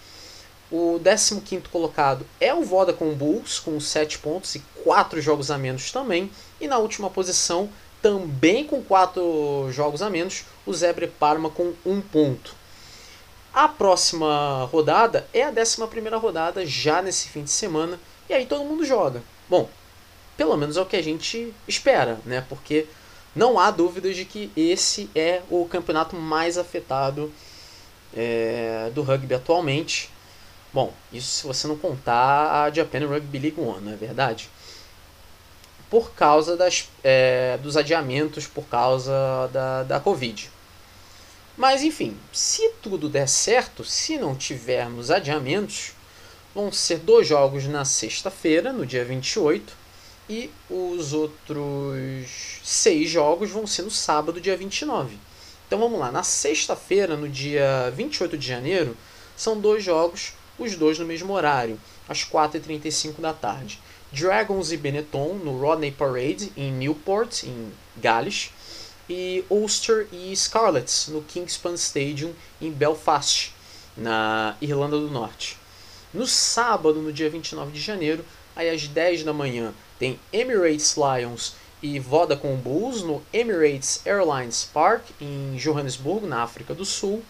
O 15 colocado é o Vodacom Bulls, com 7 pontos e 4 jogos a menos também. E na última posição, também com 4 jogos a menos, o Zebre Parma com 1 ponto. A próxima rodada é a 11 rodada, já nesse fim de semana, e aí todo mundo joga. Bom, pelo menos é o que a gente espera, né? Porque não há dúvidas de que esse é o campeonato mais afetado é, do rugby atualmente. Bom, isso se você não contar a Japan Rugby League One, não é verdade? Por causa das, é, dos adiamentos, por causa da, da Covid. Mas enfim, se tudo der certo, se não tivermos adiamentos, vão ser dois jogos na sexta-feira, no dia 28, e os outros seis jogos vão ser no sábado, dia 29. Então vamos lá, na sexta-feira, no dia 28 de janeiro, são dois jogos, os dois no mesmo horário, às 4h35 da tarde. Dragons e Benetton no Rodney Parade, em Newport, em Gales, e Ulster e Scarlets no Kingspan Stadium, em Belfast, na Irlanda do Norte. No sábado, no dia 29 de janeiro, aí às 10 da manhã, tem Emirates Lions e Vodacom Bulls no Emirates Airlines Park em Johannesburgo, na África do Sul.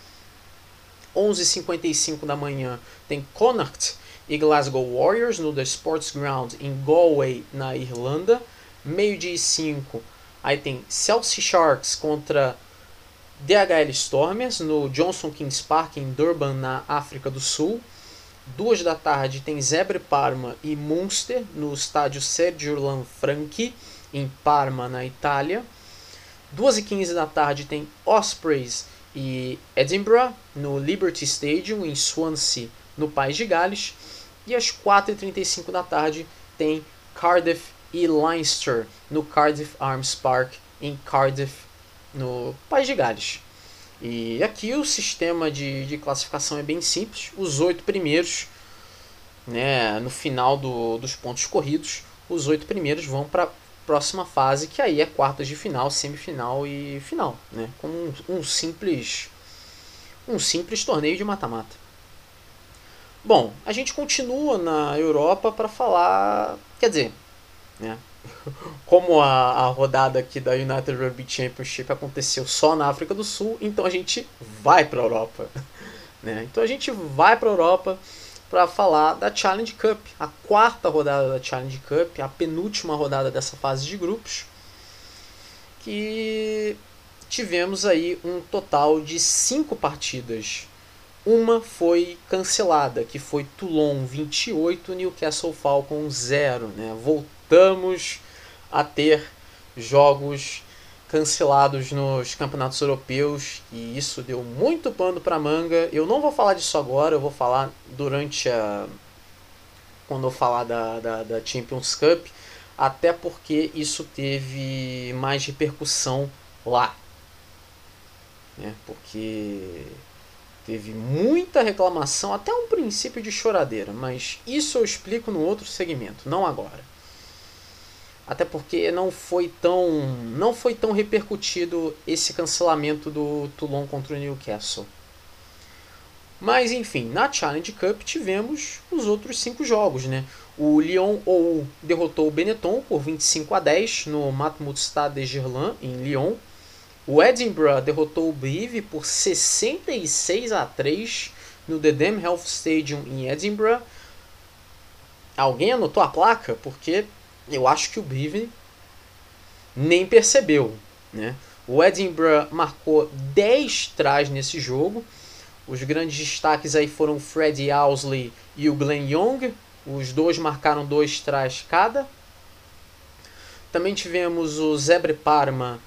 11h55 da manhã tem Connacht e Glasgow Warriors no The Sports Ground em Galway, na Irlanda. Meio-dia e 5, aí tem Chelsea Sharks contra DHL Stormers no Johnson Kings Park em Durban, na África do Sul. Duas da tarde tem Zebre Parma e Munster no estádio Sergio Lanfranchi em Parma, na Itália. 2 e 15 da tarde tem Ospreys e Edinburgh no Liberty Stadium em Swansea, no País de Gales. E às 4h35 da tarde tem Cardiff e Leinster no Cardiff Arms Park em Cardiff, no País de Gales. E aqui o sistema de, de classificação é bem simples. Os oito primeiros, né, no final do, dos pontos corridos, os oito primeiros vão para a próxima fase, que aí é quartas de final, semifinal e final, né, com um, um simples um simples torneio de mata-mata. Bom, a gente continua na Europa para falar, quer dizer, né, como a, a rodada aqui da United Rugby Championship aconteceu só na África do Sul, então a gente vai para a Europa. <laughs> Né? Então a gente vai para a Europa para falar da Challenge Cup, a quarta rodada da Challenge Cup, a penúltima rodada dessa fase de grupos, que tivemos aí um total de cinco partidas. Uma foi cancelada, que foi Toulon 28, Newcastle Falcon 0. Né? Voltamos a ter jogos cancelados nos campeonatos europeus e isso deu muito pano para manga. Eu não vou falar disso agora, eu vou falar durante a. quando eu falar da, da, da Champions Cup, até porque isso teve mais repercussão lá. Né? Porque teve muita reclamação, até um princípio de choradeira, mas isso eu explico no outro segmento, não agora até porque não foi tão não foi tão repercutido esse cancelamento do Toulon contra o Newcastle. Mas enfim, na Challenge Cup tivemos os outros cinco jogos, né? O Lyon ou derrotou o Benetton por 25 a 10 no Matmut Stade de Gerland em Lyon. O Edinburgh derrotou o Brive por 66 a 3 no The Dam Health Stadium em Edinburgh. Alguém anotou a placa? Porque eu acho que o Brive nem percebeu. Né? O Edinburgh marcou 10 trás nesse jogo. Os grandes destaques aí foram o Fred Owsley e o Glenn Young. Os dois marcaram dois trás cada. Também tivemos o Zebre Parma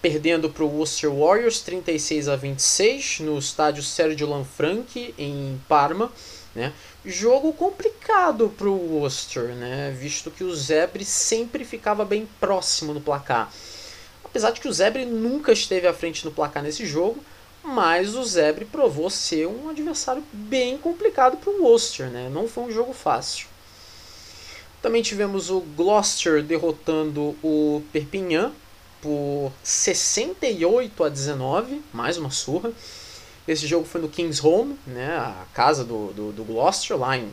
perdendo para o Worcester Warriors 36 a 26 no estádio Sergio Lanfranchi em Parma. Né? Jogo complicado para o Worcester, né? visto que o Zebre sempre ficava bem próximo no placar. Apesar de que o Zebre nunca esteve à frente no placar nesse jogo, mas o Zebre provou ser um adversário bem complicado para o Worcester, né? não foi um jogo fácil. Também tivemos o Gloucester derrotando o Perpignan por 68 a 19, mais uma surra. Esse jogo foi no King's Home, né, a casa do, do, do Gloucester, lá em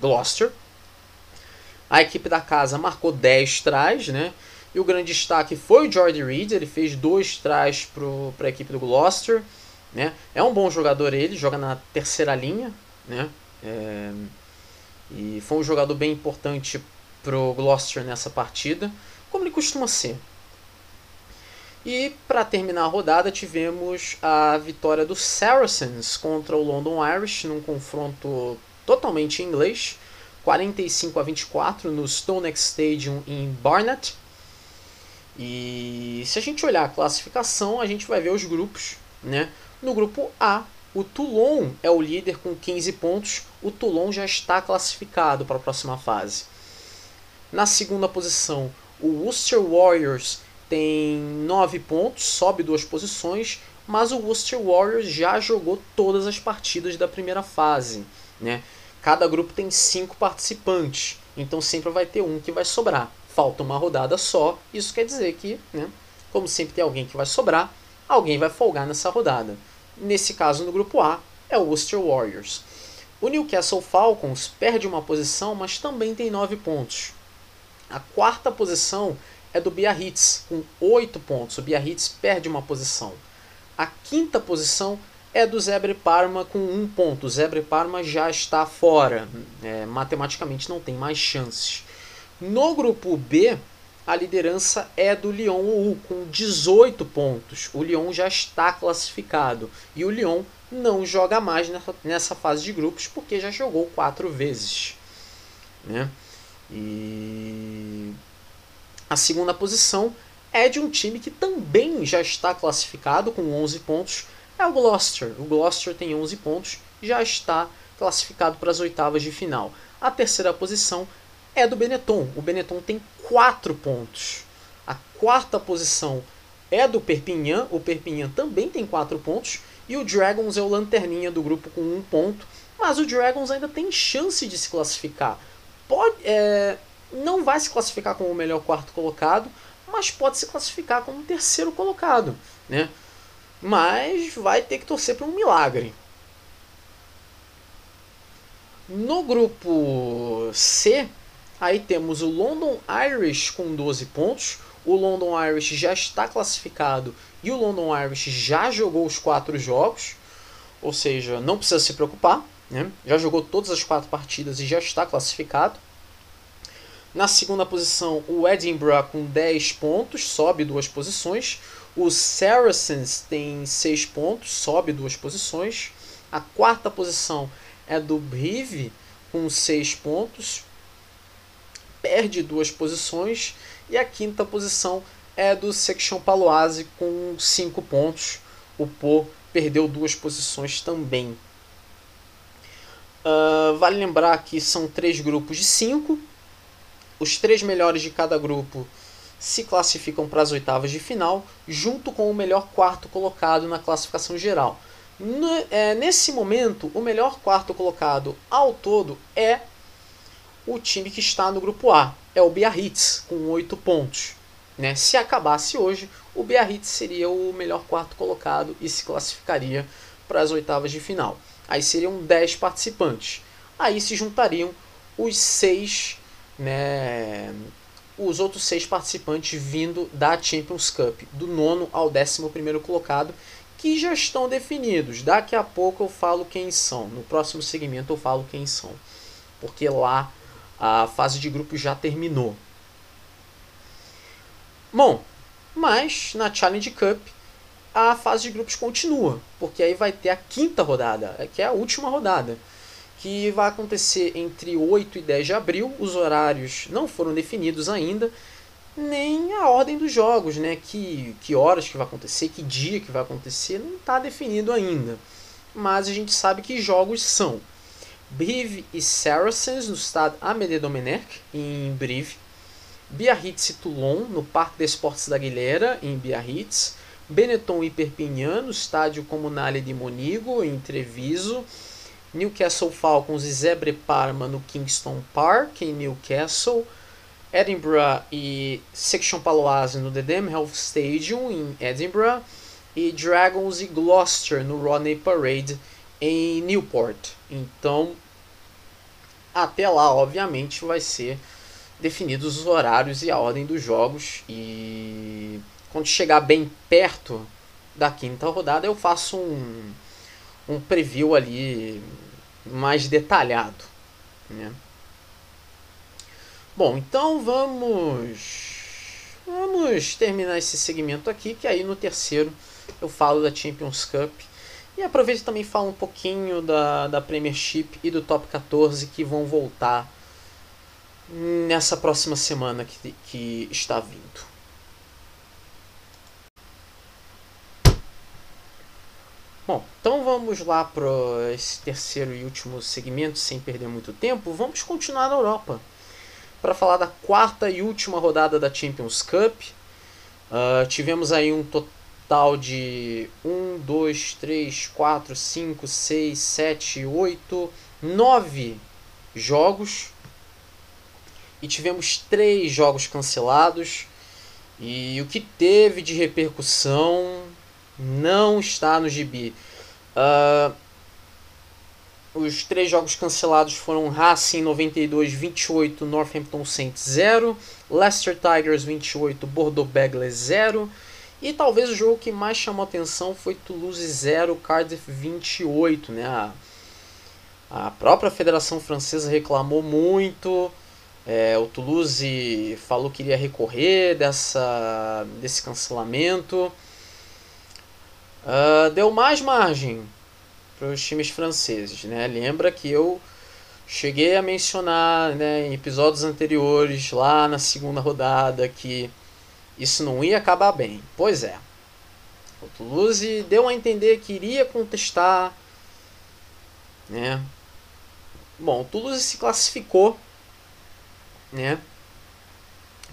Gloucester. A equipe da casa marcou 10 trás, né? E o grande destaque foi o Jordi Reed, ele fez dois trás para a equipe do Gloucester. Né? É um bom jogador ele, joga na terceira linha. Né? É... E foi um jogador bem importante para o Gloucester nessa partida, como ele costuma ser. E para terminar a rodada tivemos a vitória do Saracens contra o London Irish num confronto totalmente em inglês, 45 a 24 no Stonex Stadium em Barnet. E se a gente olhar a classificação, a gente vai ver os grupos, né? No grupo A, o Toulon é o líder com 15 pontos. O Toulon já está classificado para a próxima fase. Na segunda posição, o Worcester Warriors tem 9 pontos, sobe duas posições, mas o Worcester Warriors já jogou todas as partidas da primeira fase. Né? Cada grupo tem 5 participantes, então sempre vai ter um que vai sobrar. Falta uma rodada só, isso quer dizer que, né, como sempre tem alguém que vai sobrar, alguém vai folgar nessa rodada. Nesse caso, no grupo A, é o Worcester Warriors. O Newcastle Falcons perde uma posição, mas também tem 9 pontos. A quarta posição é do Biarritz, com 8 pontos. O Biarritz perde uma posição. A quinta posição é do Zebre Parma com um ponto. O Zebre Parma já está fora. É, matematicamente não tem mais chances. No grupo B, a liderança é do Lyon U com 18 pontos. O Lyon já está classificado e o Lyon não joga mais nessa fase de grupos porque já jogou quatro vezes. Né? E a segunda posição é de um time que também já está classificado com 11 pontos, é o Gloucester. O Gloucester tem 11 pontos, já está classificado para as oitavas de final. A terceira posição é do Benetton. O Benetton tem 4 pontos. A quarta posição é do Perpignan. O Perpignan também tem 4 pontos. E o Dragons é o lanterninha do grupo com 1 um ponto. Mas o Dragons ainda tem chance de se classificar. Pode, é, não vai se classificar como o melhor quarto colocado, mas pode se classificar como terceiro colocado, né? Mas vai ter que torcer para um milagre. No grupo C, aí temos o London Irish com 12 pontos. O London Irish já está classificado e o London Irish já jogou os quatro jogos, ou seja, não precisa se preocupar, né? já jogou todas as quatro partidas e já está classificado. Na segunda posição, o Edinburgh com 10 pontos, sobe duas posições. O Saracens tem 6 pontos, sobe duas posições. A quarta posição é do Brive com 6 pontos, perde duas posições. E a quinta posição é do Section Paloise com 5 pontos. O Po perdeu duas posições também. Uh, vale lembrar que são três grupos de 5 os três melhores de cada grupo se classificam para as oitavas de final, junto com o melhor quarto colocado na classificação geral. É, nesse momento, o melhor quarto colocado ao todo é o time que está no grupo A, é o Biarritz, com 8 pontos. Né? Se acabasse hoje, o Biarritz seria o melhor quarto colocado e se classificaria para as oitavas de final. Aí seriam 10 participantes. Aí se juntariam os seis né, os outros seis participantes vindo da Champions Cup, do nono ao décimo primeiro colocado, que já estão definidos. Daqui a pouco eu falo quem são. No próximo segmento eu falo quem são. Porque lá a fase de grupo já terminou. Bom, mas na Challenge Cup a fase de grupos continua, porque aí vai ter a quinta rodada, que é a última rodada que vai acontecer entre 8 e 10 de abril. Os horários não foram definidos ainda, nem a ordem dos jogos, né? Que, que horas que vai acontecer, que dia que vai acontecer, não está definido ainda. Mas a gente sabe que jogos são Brive e Saracens no estado Amédée Domenech, em Brive. Biarritz e Toulon, no Parque des Esportes da Guilherme, em Biarritz. Benetton e Perpignan, no estádio Comunale de Monigo, em Treviso. Newcastle Falcons e Zebre Parma no Kingston Park, em Newcastle. Edinburgh e Section Paloise no The Dam Health Stadium, em Edinburgh. E Dragons e Gloucester no Rodney Parade, em Newport. Então, até lá, obviamente, vai ser definidos os horários e a ordem dos jogos. E quando chegar bem perto da quinta rodada, eu faço um, um preview ali mais detalhado. Né? Bom, então vamos vamos terminar esse segmento aqui, que aí no terceiro eu falo da Champions Cup. E aproveito também falo um pouquinho da, da Premiership e do Top 14 que vão voltar nessa próxima semana que, que está vindo. Bom, então vamos lá para esse terceiro e último segmento, sem perder muito tempo. Vamos continuar na Europa para falar da quarta e última rodada da Champions Cup. Uh, tivemos aí um total de 1, 2, 3, 4, 5, 6, 7, 8, 9 jogos. E tivemos três jogos cancelados. E o que teve de repercussão não está no gibi. Uh, os três jogos cancelados foram Racing 92 28, Northampton Saints 0, Leicester Tigers 28, Bordeaux Begley 0 e E talvez o jogo que mais chamou atenção foi Toulouse 0, Cardiff 28. Né? A, a própria Federação Francesa reclamou muito. É, o Toulouse falou que iria recorrer dessa, desse cancelamento. Uh, deu mais margem para os times franceses. Né? Lembra que eu cheguei a mencionar né, em episódios anteriores, lá na segunda rodada, que isso não ia acabar bem. Pois é. O Toulouse deu a entender que iria contestar. Né? Bom, o Toulouse se classificou né,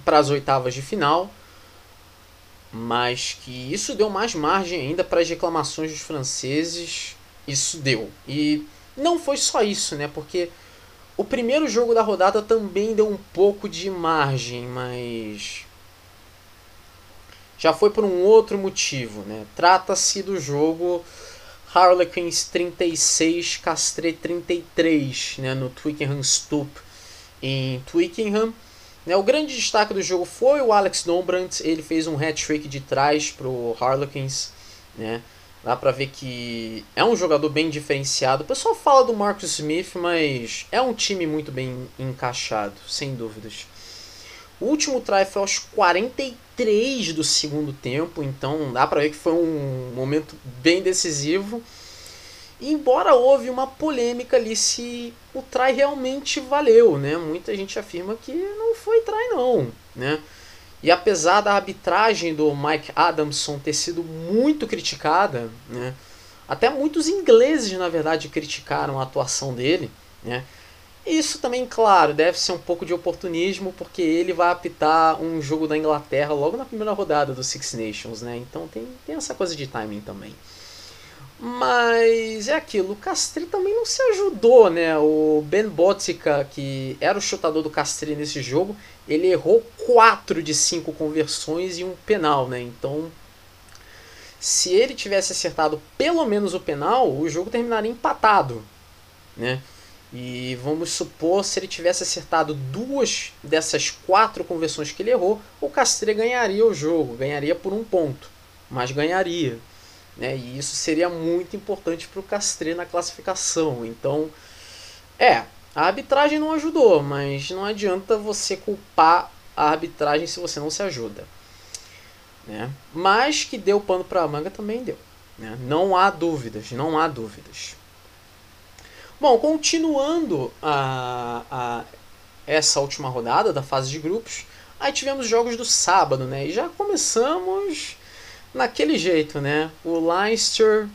para as oitavas de final, mas que isso deu mais margem ainda para as reclamações dos franceses. Isso deu. E não foi só isso, né? Porque o primeiro jogo da rodada também deu um pouco de margem, mas já foi por um outro motivo, né? Trata-se do jogo Harlequins 36, Castre 33, né? No Twickenham Stoop em Twickenham. Né, o grande destaque do jogo foi o Alex Dombrandt, ele fez um hat-trick de trás para o Harlequins. Né? Dá para ver que é um jogador bem diferenciado. O pessoal fala do Marcus Smith, mas é um time muito bem encaixado, sem dúvidas. O último try foi aos 43 do segundo tempo, então dá para ver que foi um momento bem decisivo. Embora houve uma polêmica ali se o try realmente valeu, né? Muita gente afirma que não foi try não, né? E apesar da arbitragem do Mike Adamson ter sido muito criticada, né? Até muitos ingleses, na verdade, criticaram a atuação dele, né? Isso também, claro, deve ser um pouco de oportunismo, porque ele vai apitar um jogo da Inglaterra logo na primeira rodada do Six Nations, né? Então tem, tem essa coisa de timing também. Mas é aquilo, o Castri também não se ajudou, né? O Ben Botica, que era o chutador do Castri nesse jogo, ele errou 4 de 5 conversões e um penal, né? Então, se ele tivesse acertado pelo menos o penal, o jogo terminaria empatado, né? E vamos supor, se ele tivesse acertado duas dessas quatro conversões que ele errou, o Castri ganharia o jogo, ganharia por um ponto, mas ganharia. Né? E isso seria muito importante para o Castre na classificação. Então, é, a arbitragem não ajudou, mas não adianta você culpar a arbitragem se você não se ajuda. Né? Mas que deu pano para a manga também deu. Né? Não há dúvidas, não há dúvidas. Bom, continuando a, a essa última rodada da fase de grupos, aí tivemos jogos do sábado, né? E já começamos naquele jeito, né? O Leicester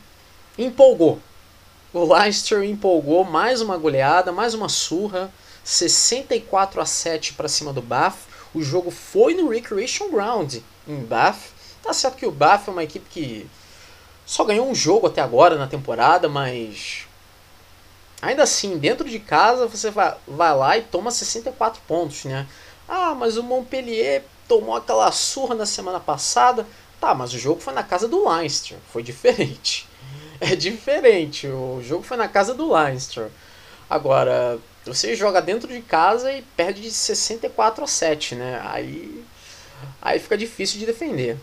empolgou. O Leicester empolgou, mais uma goleada, mais uma surra, 64 a 7 para cima do Bath. O jogo foi no Recreation Ground em Bath. Tá certo que o Bath é uma equipe que só ganhou um jogo até agora na temporada, mas ainda assim, dentro de casa você vai, vai lá e toma 64 pontos, né? Ah, mas o Montpellier tomou aquela surra na semana passada. Tá, mas o jogo foi na casa do Leinster, foi diferente. <laughs> É diferente, o jogo foi na casa do Leinster. Agora, você joga dentro de casa e perde de 64 a 7, né? Aí, aí fica difícil de defender.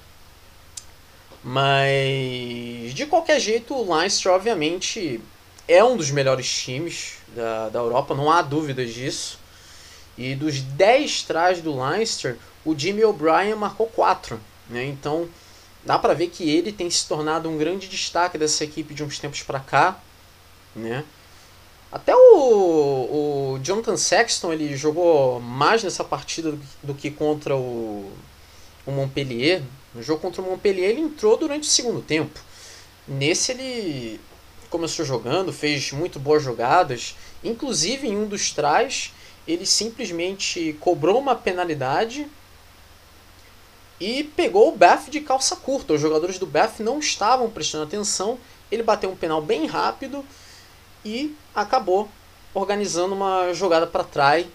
Mas, de qualquer jeito, o Leinster, obviamente, é um dos melhores times da, da Europa, não há dúvidas disso. E dos 10 trás do Leinster, o Jimmy O'Brien marcou 4. Né? Então, dá para ver que ele tem se tornado um grande destaque dessa equipe de uns tempos para cá, né? Até o, o Jonathan Sexton ele jogou mais nessa partida do, que contra o, o Montpellier. No jogo contra o Montpellier ele entrou durante o segundo tempo. Nesse ele começou jogando, fez muito boas jogadas. Inclusive em um dos trás ele simplesmente cobrou uma penalidade e pegou o Beth de calça curta. Os jogadores do Beth não estavam prestando atenção. Ele bateu um penal bem rápido e acabou organizando uma jogada para trás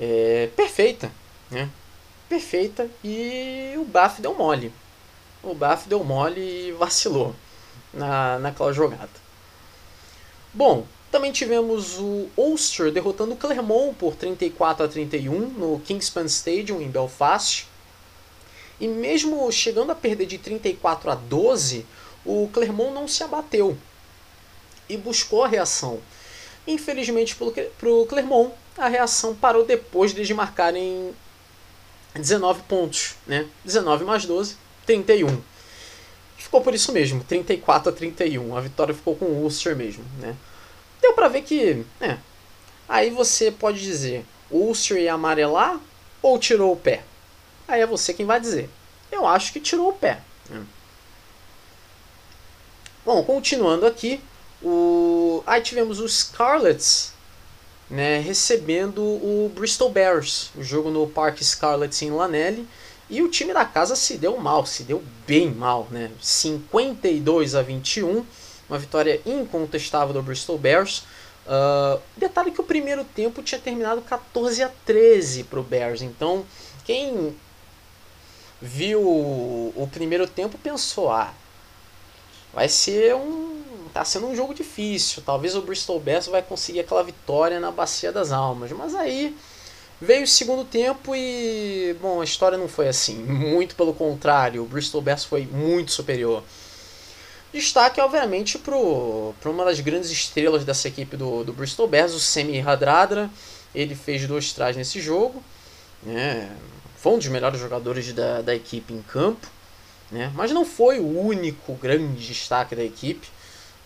é, perfeita, né? Perfeita e o Baf deu mole. O Baf deu mole e vacilou na, naquela jogada. Bom, também tivemos o Ulster derrotando o Clermont por 34 a 31 no Kingspan Stadium em Belfast. E mesmo chegando a perder de 34 a 12, o Clermont não se abateu e buscou a reação. Infelizmente para o Clermont, a reação parou depois de marcarem 19 pontos. Né? 19 mais 12, 31. Ficou por isso mesmo, 34 a 31. A vitória ficou com o Ulster mesmo. Né? Deu para ver que. É, aí você pode dizer: o Ulster ia amarelar ou tirou o pé? Aí é você quem vai dizer. Eu acho que tirou o pé. Né? Bom, continuando aqui, o... aí tivemos os Scarlets né, recebendo o Bristol Bears, o jogo no Parque Scarlets em Lanelli. E o time da casa se deu mal, se deu bem mal, né? 52 a 21, uma vitória incontestável do Bristol Bears. Uh, detalhe que o primeiro tempo tinha terminado 14 a 13 para o Bears, então quem viu o primeiro tempo pensou: ah, vai ser um. tá sendo um jogo difícil, talvez o Bristol Bears vai conseguir aquela vitória na Bacia das Almas, mas aí Veio o segundo tempo e, bom, a história não foi assim. <laughs> Muito pelo contrário, o Bristol Bears foi muito superior. Destaque, obviamente, para uma das grandes estrelas dessa equipe do, do Bristol Bears, o Semi Radradra. Ele fez dois trás nesse jogo. Né? Foi um dos melhores jogadores da, da equipe em campo. Né? Mas não foi o único grande destaque da equipe.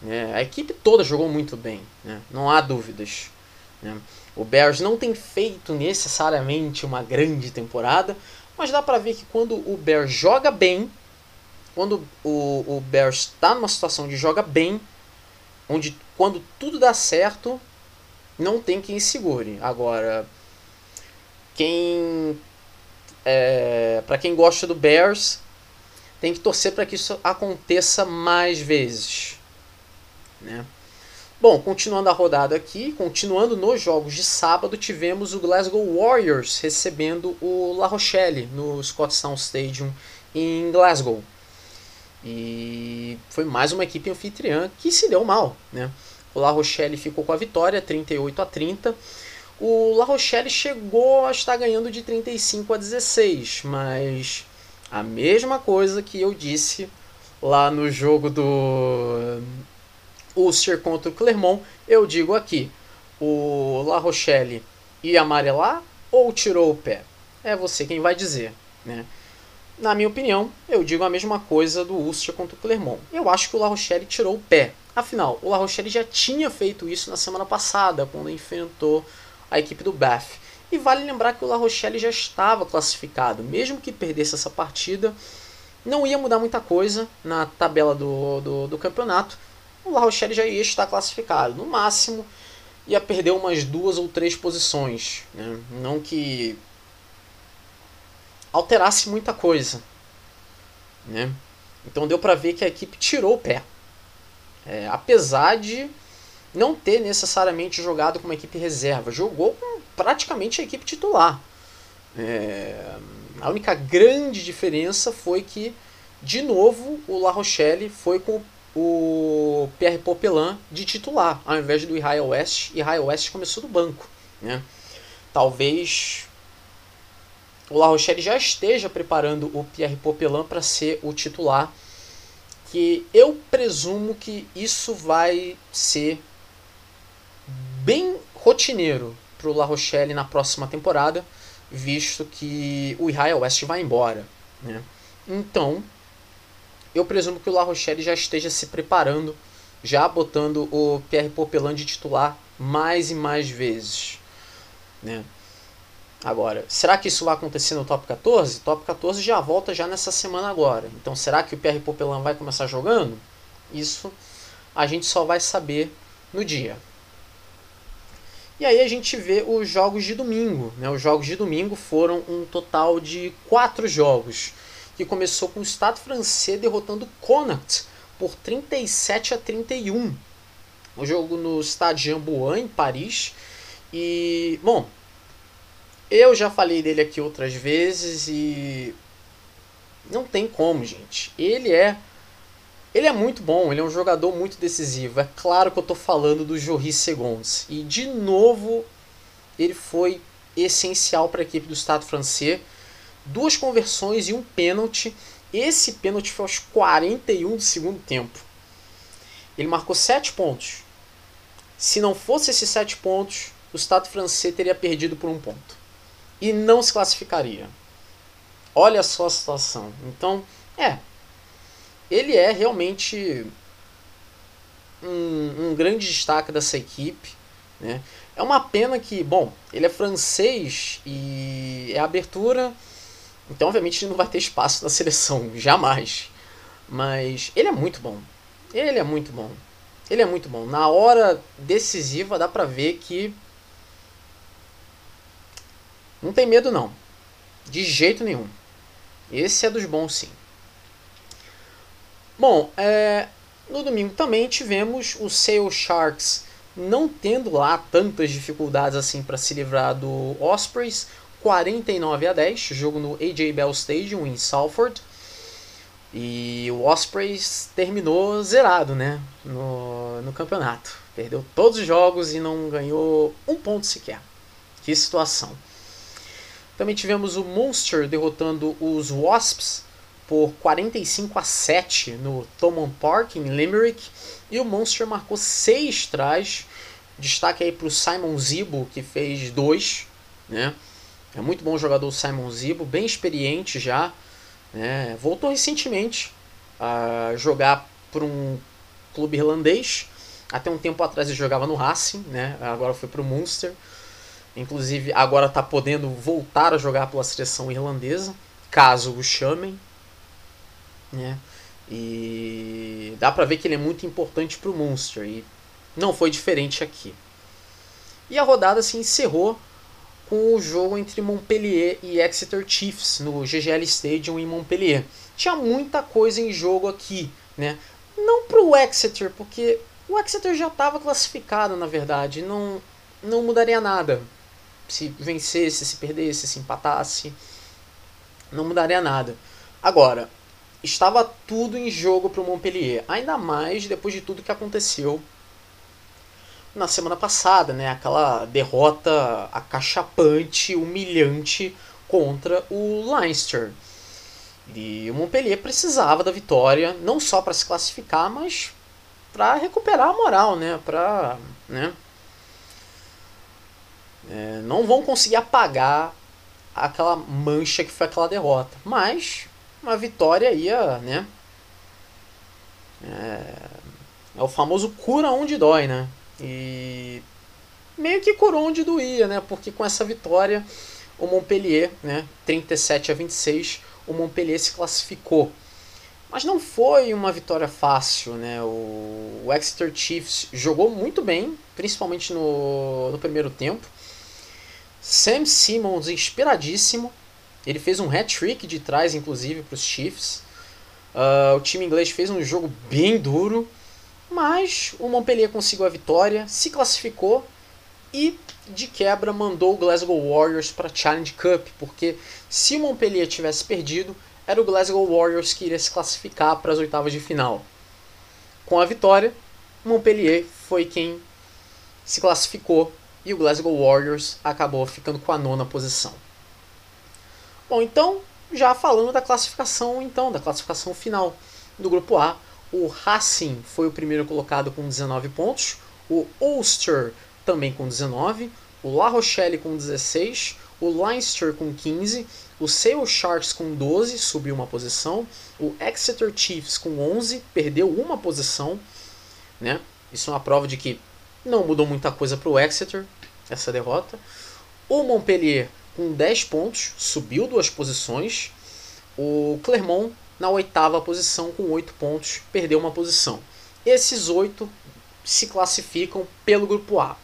Né? A equipe toda jogou muito bem, né? não há dúvidas. Né? O Bears não tem feito necessariamente uma grande temporada, mas dá para ver que quando o Bears joga bem, quando o, o Bears está numa situação de joga bem, onde quando tudo dá certo, não tem quem segure. Agora, quem é, para quem gosta do Bears, tem que torcer para que isso aconteça mais vezes, né? Bom, continuando a rodada aqui, continuando nos jogos de sábado, tivemos o Glasgow Warriors recebendo o La Rochelle no Scotstown Stadium em Glasgow. E foi mais uma equipe anfitriã que se deu mal. Né? O La Rochelle ficou com a vitória, 38 a 30. O La Rochelle chegou a estar ganhando de 35 a 16, mas a mesma coisa que eu disse lá no jogo do Ulster contra o Clermont, eu digo aqui, o La Rochelle ia amarelar ou tirou o pé? É você quem vai dizer, né? Na minha opinião, eu digo a mesma coisa do Ulster contra o Clermont. Eu acho que o La Rochelle tirou o pé. Afinal, o La Rochelle já tinha feito isso na semana passada, quando enfrentou a equipe do Bath. E vale lembrar que o La Rochelle já estava classificado. Mesmo que perdesse essa partida, não ia mudar muita coisa na tabela do, do, do campeonato, o La Rochelle já ia estar classificado. No máximo, ia perder umas duas ou três posições. Né? Não que alterasse muita coisa. Né? Então deu para ver que a equipe tirou o pé. É, apesar de não ter necessariamente jogado com uma equipe reserva, jogou com praticamente a equipe titular. É, a única grande diferença foi que, de novo, o La Rochelle foi com o Pierre Popelin de titular, ao invés do Israel West. Israel West começou do banco. Né? Talvez o La Rochelle já esteja preparando o Pierre Popelin para ser o titular, que eu presumo que isso vai ser bem rotineiro para o La Rochelle na próxima temporada, visto que o Israel West vai embora. Né? Então, eu presumo que o La Rochelle já esteja se preparando, já botando o Pierre Popelin de titular mais e mais vezes. Né? Agora, será que isso vai acontecer no top 14? Top 14 já volta já nessa semana agora. Então, será que o Pierre Popelin vai começar jogando? Isso a gente só vai saber no dia. E aí a gente vê os jogos de domingo. Né? Os jogos de domingo foram um total de quatro jogos que começou com o Estado francês derrotando Connacht por 37 a 31. O jogo no Stade Jambuan, em Paris. E, bom, eu já falei dele aqui outras vezes e não tem como, gente. Ele é ele é muito bom, ele é um jogador muito decisivo. É claro que eu estou falando do Joris Segonds. E de novo, ele foi essencial para a equipe do Estado francês duas conversões e um pênalti. Esse pênalti foi aos 41 do segundo tempo. Ele marcou 7 pontos. Se não fosse esses 7 pontos, o Estado francês teria perdido por um ponto. E não se classificaria. Olha só a situação. Então, é. Ele é realmente um, um grande destaque dessa equipe. Né? É uma pena que, bom, ele é francês e é abertura, então obviamente ele não vai ter espaço na seleção, jamais. Mas ele é muito bom. Ele é muito bom. Ele é muito bom. Na hora decisiva dá pra ver que não tem medo não. De jeito nenhum. Esse é dos bons sim. Bom, é, no domingo também tivemos o Sail Sharks não tendo lá tantas dificuldades assim para se livrar do Ospreys, 49 a 10, jogo no AJ Bell Stadium em Salford. E o Ospreys terminou zerado, né, no, no campeonato. Perdeu todos os jogos e não ganhou um ponto sequer. Que situação. Também tivemos o Munster derrotando os Wasps por 45 a 7 no Thomond Park em Limerick e o Monster marcou 6 trás. Destaque aí para o Simon Zibo que fez dois, né? É muito bom jogador o Simon Zibo, bem experiente já, né? Voltou recentemente a jogar por um clube irlandês. Até um tempo atrás ele jogava no Racing, né? Agora foi para o Munster. Inclusive agora está podendo voltar a jogar pela seleção irlandesa, caso o chamem, né? E dá pra ver que ele é muito importante pro Munster e não foi diferente aqui. E a rodada se encerrou com o jogo entre Montpellier e Exeter Chiefs no GGL Stadium em Montpellier. Tinha muita coisa em jogo aqui, né? Não pro Exeter, porque o Exeter já estava classificado, na verdade, não não mudaria nada. Se vencesse, se perdesse, se empatasse, não mudaria nada. Agora, estava tudo em jogo para o Montpellier, ainda mais depois de tudo que aconteceu na semana passada, né? Aquela derrota acachapante, humilhante contra o Leinster. E o Montpellier precisava da vitória, não só para se classificar, mas para recuperar a moral, né? Para, né? É, não vão conseguir apagar aquela mancha que foi aquela derrota, mas uma vitória ia, né? É, é o famoso cura onde dói, né? E meio que curou onde doía, né? Porque com essa vitória o Montpellier, né, 37 a 26, o Montpellier se classificou. Mas não foi uma vitória fácil, né? O, o Exeter Chiefs jogou muito bem, principalmente no, no primeiro tempo. Sam Simmons inspiradíssimo, ele fez um hat-trick de trás, inclusive, para os Chiefs. Uh, o time inglês fez um jogo bem duro, mas o Montpellier conseguiu a vitória, se classificou e, de quebra, mandou o Glasgow Warriors para a Challenge Cup, porque se o Montpellier tivesse perdido, era o Glasgow Warriors que iria se classificar para as oitavas de final. Com a vitória, o Montpellier foi quem se classificou e o Glasgow Warriors acabou ficando com a nona posição. Bom, então, já falando da classificação, então, da classificação final do grupo A, o Racing foi o primeiro colocado com 19 pontos, o Ulster também com 19, o La Rochelle com 16, o Leinster com 15, o Sale Sharks com 12, subiu uma posição, o Exeter Chiefs com 11, perdeu uma posição, né? Isso é uma prova de que não mudou muita coisa para o Exeter, essa derrota. O Montpellier com 10 pontos, subiu duas posições. O Clermont na oitava posição com 8 pontos, perdeu uma posição. Esses oito se classificam pelo grupo A.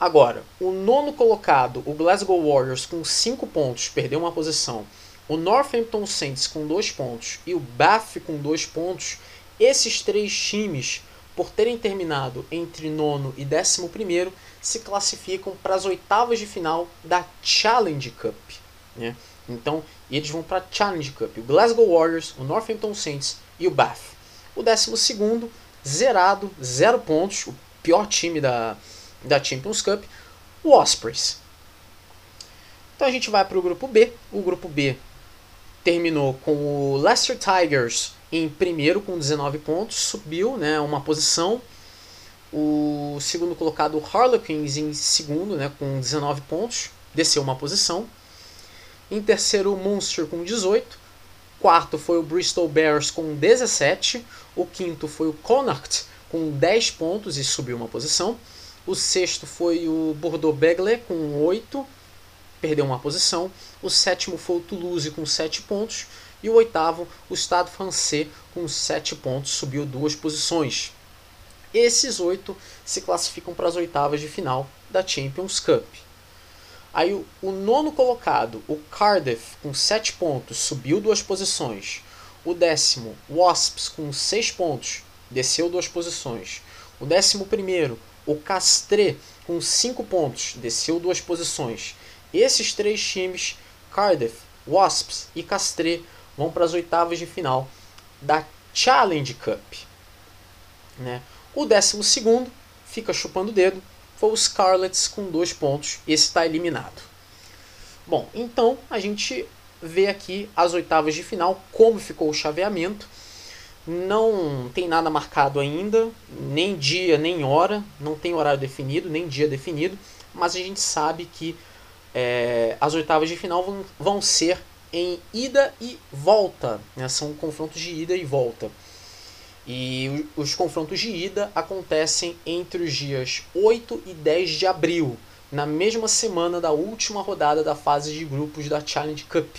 Agora, o nono colocado, o Glasgow Warriors, com 5 pontos, perdeu uma posição. O Northampton Saints com 2 pontos e o Bath com 2 pontos. Esses três times, por terem terminado entre nono e décimo primeiro, se classificam para as oitavas de final da Challenge Cup. Né? Então, eles vão para a Challenge Cup. O Glasgow Warriors, o Northampton Saints e o Bath. O décimo segundo, zerado, zero pontos, o pior time da, da Champions Cup, o Ospreys. Então a gente vai para o grupo B. O grupo B terminou com o Leicester Tigers em primeiro com 19 pontos, subiu né, uma posição. O segundo colocado, Harlequins, em segundo, né, com 19 pontos, desceu uma posição. Em terceiro, o Munster com 18. Quarto foi o Bristol Bears com 17. O quinto foi o Connacht com 10 pontos e subiu uma posição. O sexto foi o Bordeaux Begley com 8, perdeu uma posição. O sétimo foi o Toulouse com 7 pontos. E o oitavo, o Stade Francês, com 7 pontos, subiu duas posições. Esses oito se classificam para as oitavas de final da Champions Cup. Aí o, o, nono colocado, o Cardiff, com 7 pontos, subiu duas posições. O décimo, Wasps, com 6 pontos, desceu duas posições. O décimo primeiro, o Castre, com 5 pontos, desceu duas posições. Esses três times, Cardiff, Wasps e Castre, vão para as oitavas de final da Challenge Cup. Né? O décimo segundo fica chupando o dedo, foi o Scarlets com dois pontos. Esse está eliminado. Bom, então a gente vê aqui as oitavas de final, como ficou o chaveamento. Não tem nada marcado ainda, nem dia, nem hora, não tem horário definido, nem dia definido, mas a gente sabe que é, as oitavas de final vão, vão ser em ida e volta. Né? São confrontos de ida e volta. E os confrontos de ida acontecem entre os dias 8 e 10 de abril, na mesma semana da última rodada da fase de grupos da Challenge Cup.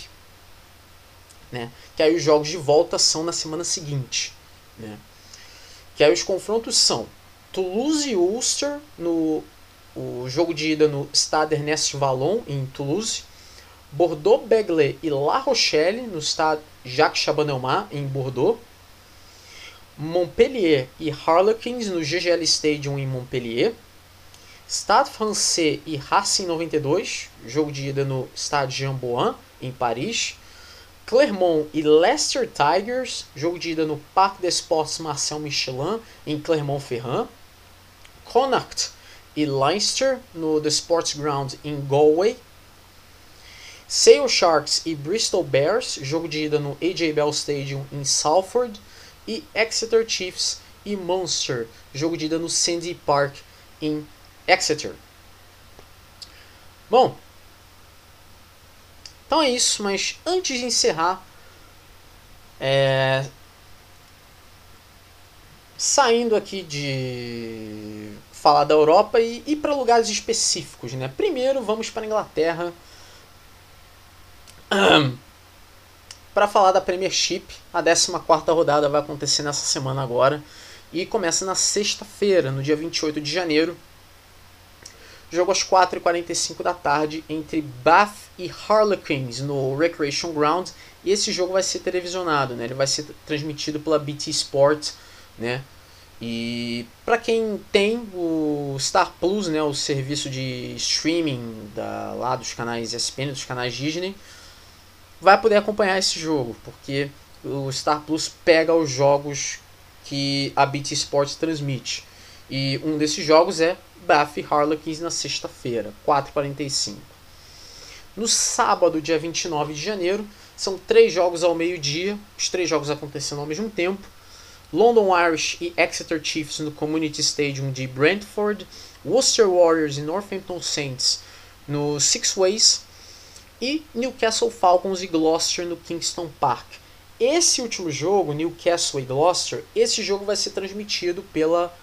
Né? Que aí os jogos de volta são na semana seguinte. Né? Que aí os confrontos são Toulouse e Ulster no o jogo de ida no Stade Ernest Vallon em Toulouse, Bordeaux-Begley e La Rochelle, no estado Jacques Chaban-Delmas, em Bordeaux. Montpellier e Harlequins, no GGL Stadium, em Montpellier. Stade Francais e Racing 92, jogo de ida no Stade Jean em Paris. Clermont e Leicester Tigers, jogo de ida no Parc des Sports Marcel Michelin, em Clermont-Ferrand. Connacht e Leinster, no The Sports Ground, em Galway. Sale Sharks e Bristol Bears, jogo de ida no AJ Bell Stadium em Salford, e Exeter Chiefs e Munster, jogo de ida no Sandy Park em Exeter. Bom, então é isso, mas antes de encerrar, é... saindo aqui de falar da Europa e ir para lugares específicos, né? Primeiro vamos para a Inglaterra para falar da Premiership, a 14 rodada vai acontecer nessa semana agora e começa na sexta-feira, no dia 28 de janeiro. Jogo às 4h45 da tarde entre Bath e Harlequins no Recreation Ground. E esse jogo vai ser televisionado, né? ele vai ser transmitido pela BT Sport. Né? E para quem tem o Star Plus, né? o serviço de streaming da, lá dos canais ESPN, dos canais Disney, vai poder acompanhar esse jogo, porque o Star Plus pega os jogos que a BT Sports transmite. E um desses jogos é Bath Harlequins na sexta-feira, 4h45. No sábado, dia 29 de janeiro, são três jogos ao meio-dia, os três jogos acontecendo ao mesmo tempo. London Irish e Exeter Chiefs no Community Stadium de Brentford, Worcester Warriors e Northampton Saints no Six Ways, e Newcastle Falcons e Gloucester no Kingston Park. Esse último jogo, Newcastle e Gloucester, esse jogo vai ser transmitido pela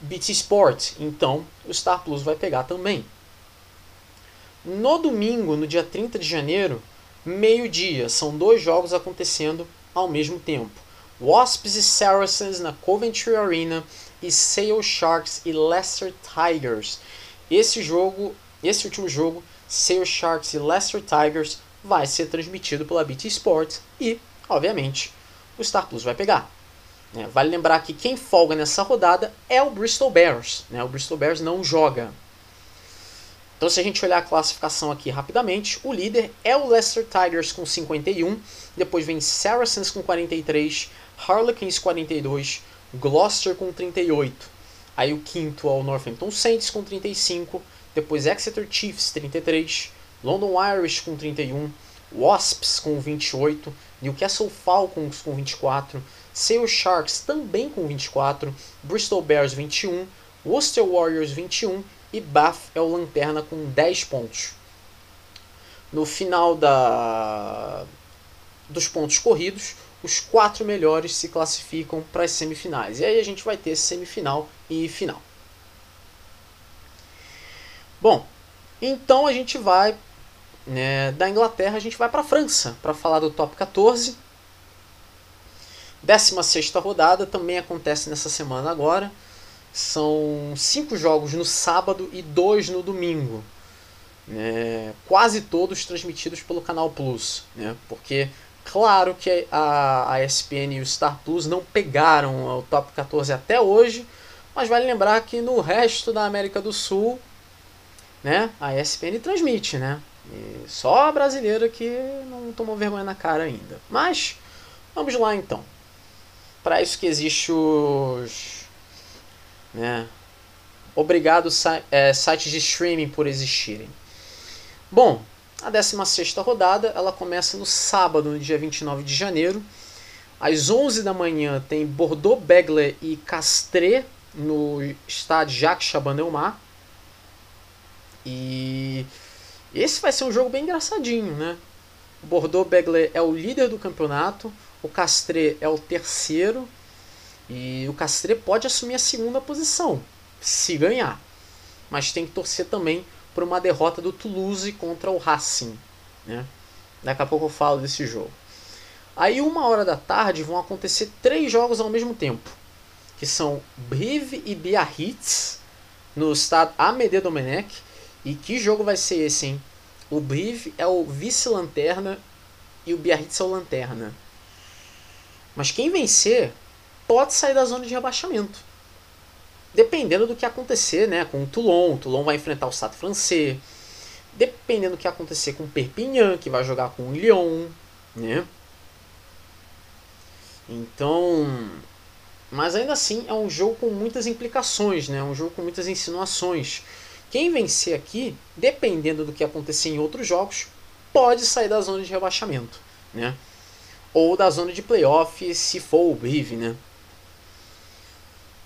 BT Sport, então o Star Plus vai pegar também. No domingo, no dia 30 de janeiro, meio-dia, são dois jogos acontecendo ao mesmo tempo. Wasps e Saracens na Coventry Arena e Sale Sharks e Leicester Tigers. Esse jogo, esse último jogo Sale Sharks e Leicester Tigers vai ser transmitido pela BT Sports e, obviamente, o Star Plus vai pegar. É, vale lembrar que quem folga nessa rodada é o Bristol Bears. Né? O Bristol Bears não joga. Então, se a gente olhar a classificação aqui rapidamente, o líder é o Leicester Tigers com 51, depois vem Saracens com 43, Harlequins 42, Gloucester com 38. Aí o quinto é o Northampton Saints com 35, depois Exeter Chiefs 33, London Irish com 31, Wasps com 28, Newcastle Falcons com 24, Sale Sharks também com 24, Bristol Bears 21, Worcester Warriors 21 e Bath é o lanterna com 10 pontos. No final da dos pontos corridos, os quatro melhores se classificam para as semifinais. E aí a gente vai ter semifinal e final. Bom, então a gente vai né, da Inglaterra, a gente vai para a França para falar do top 14. 16 rodada também acontece nessa semana agora. São cinco jogos no sábado e dois no domingo. Né, quase todos transmitidos pelo Canal Plus. Né, porque Claro que a, a ESPN e o Star Plus não pegaram o top 14 até hoje, mas vale lembrar que no resto da América do Sul, né, a ESPN transmite, né? E só a brasileira que não tomou vergonha na cara ainda. Mas vamos lá então. Para isso que existe os, né? Obrigado é, sites de streaming por existirem. Bom, a 16 rodada ela começa no sábado, no dia 29 de janeiro. Às 11 da manhã tem Bordeaux, Begley e Castres no estádio Jacques Chaban-Delmas. E esse vai ser um jogo bem engraçadinho, né? O Bordeaux Begley é o líder do campeonato, o Castres é o terceiro e o Castres pode assumir a segunda posição se ganhar. Mas tem que torcer também por uma derrota do Toulouse contra o Racing. Né? Daqui a pouco eu falo desse jogo. Aí, uma hora da tarde, vão acontecer três jogos ao mesmo tempo, que são Brive e Biarritz, no estado Amédée Domenech. E que jogo vai ser esse, hein? O Brive é o vice-lanterna e o Biarritz é o lanterna. Mas quem vencer pode sair da zona de rebaixamento dependendo do que acontecer né, com o Toulon. O Toulon vai enfrentar o Stade francês. Dependendo do que acontecer com o Perpignan, que vai jogar com o Lyon. Né? Então. Mas ainda assim é um jogo com muitas implicações, né? um jogo com muitas insinuações. Quem vencer aqui, dependendo do que acontecer em outros jogos, pode sair da zona de rebaixamento. Né? Ou da zona de playoff, se for o Brive, né?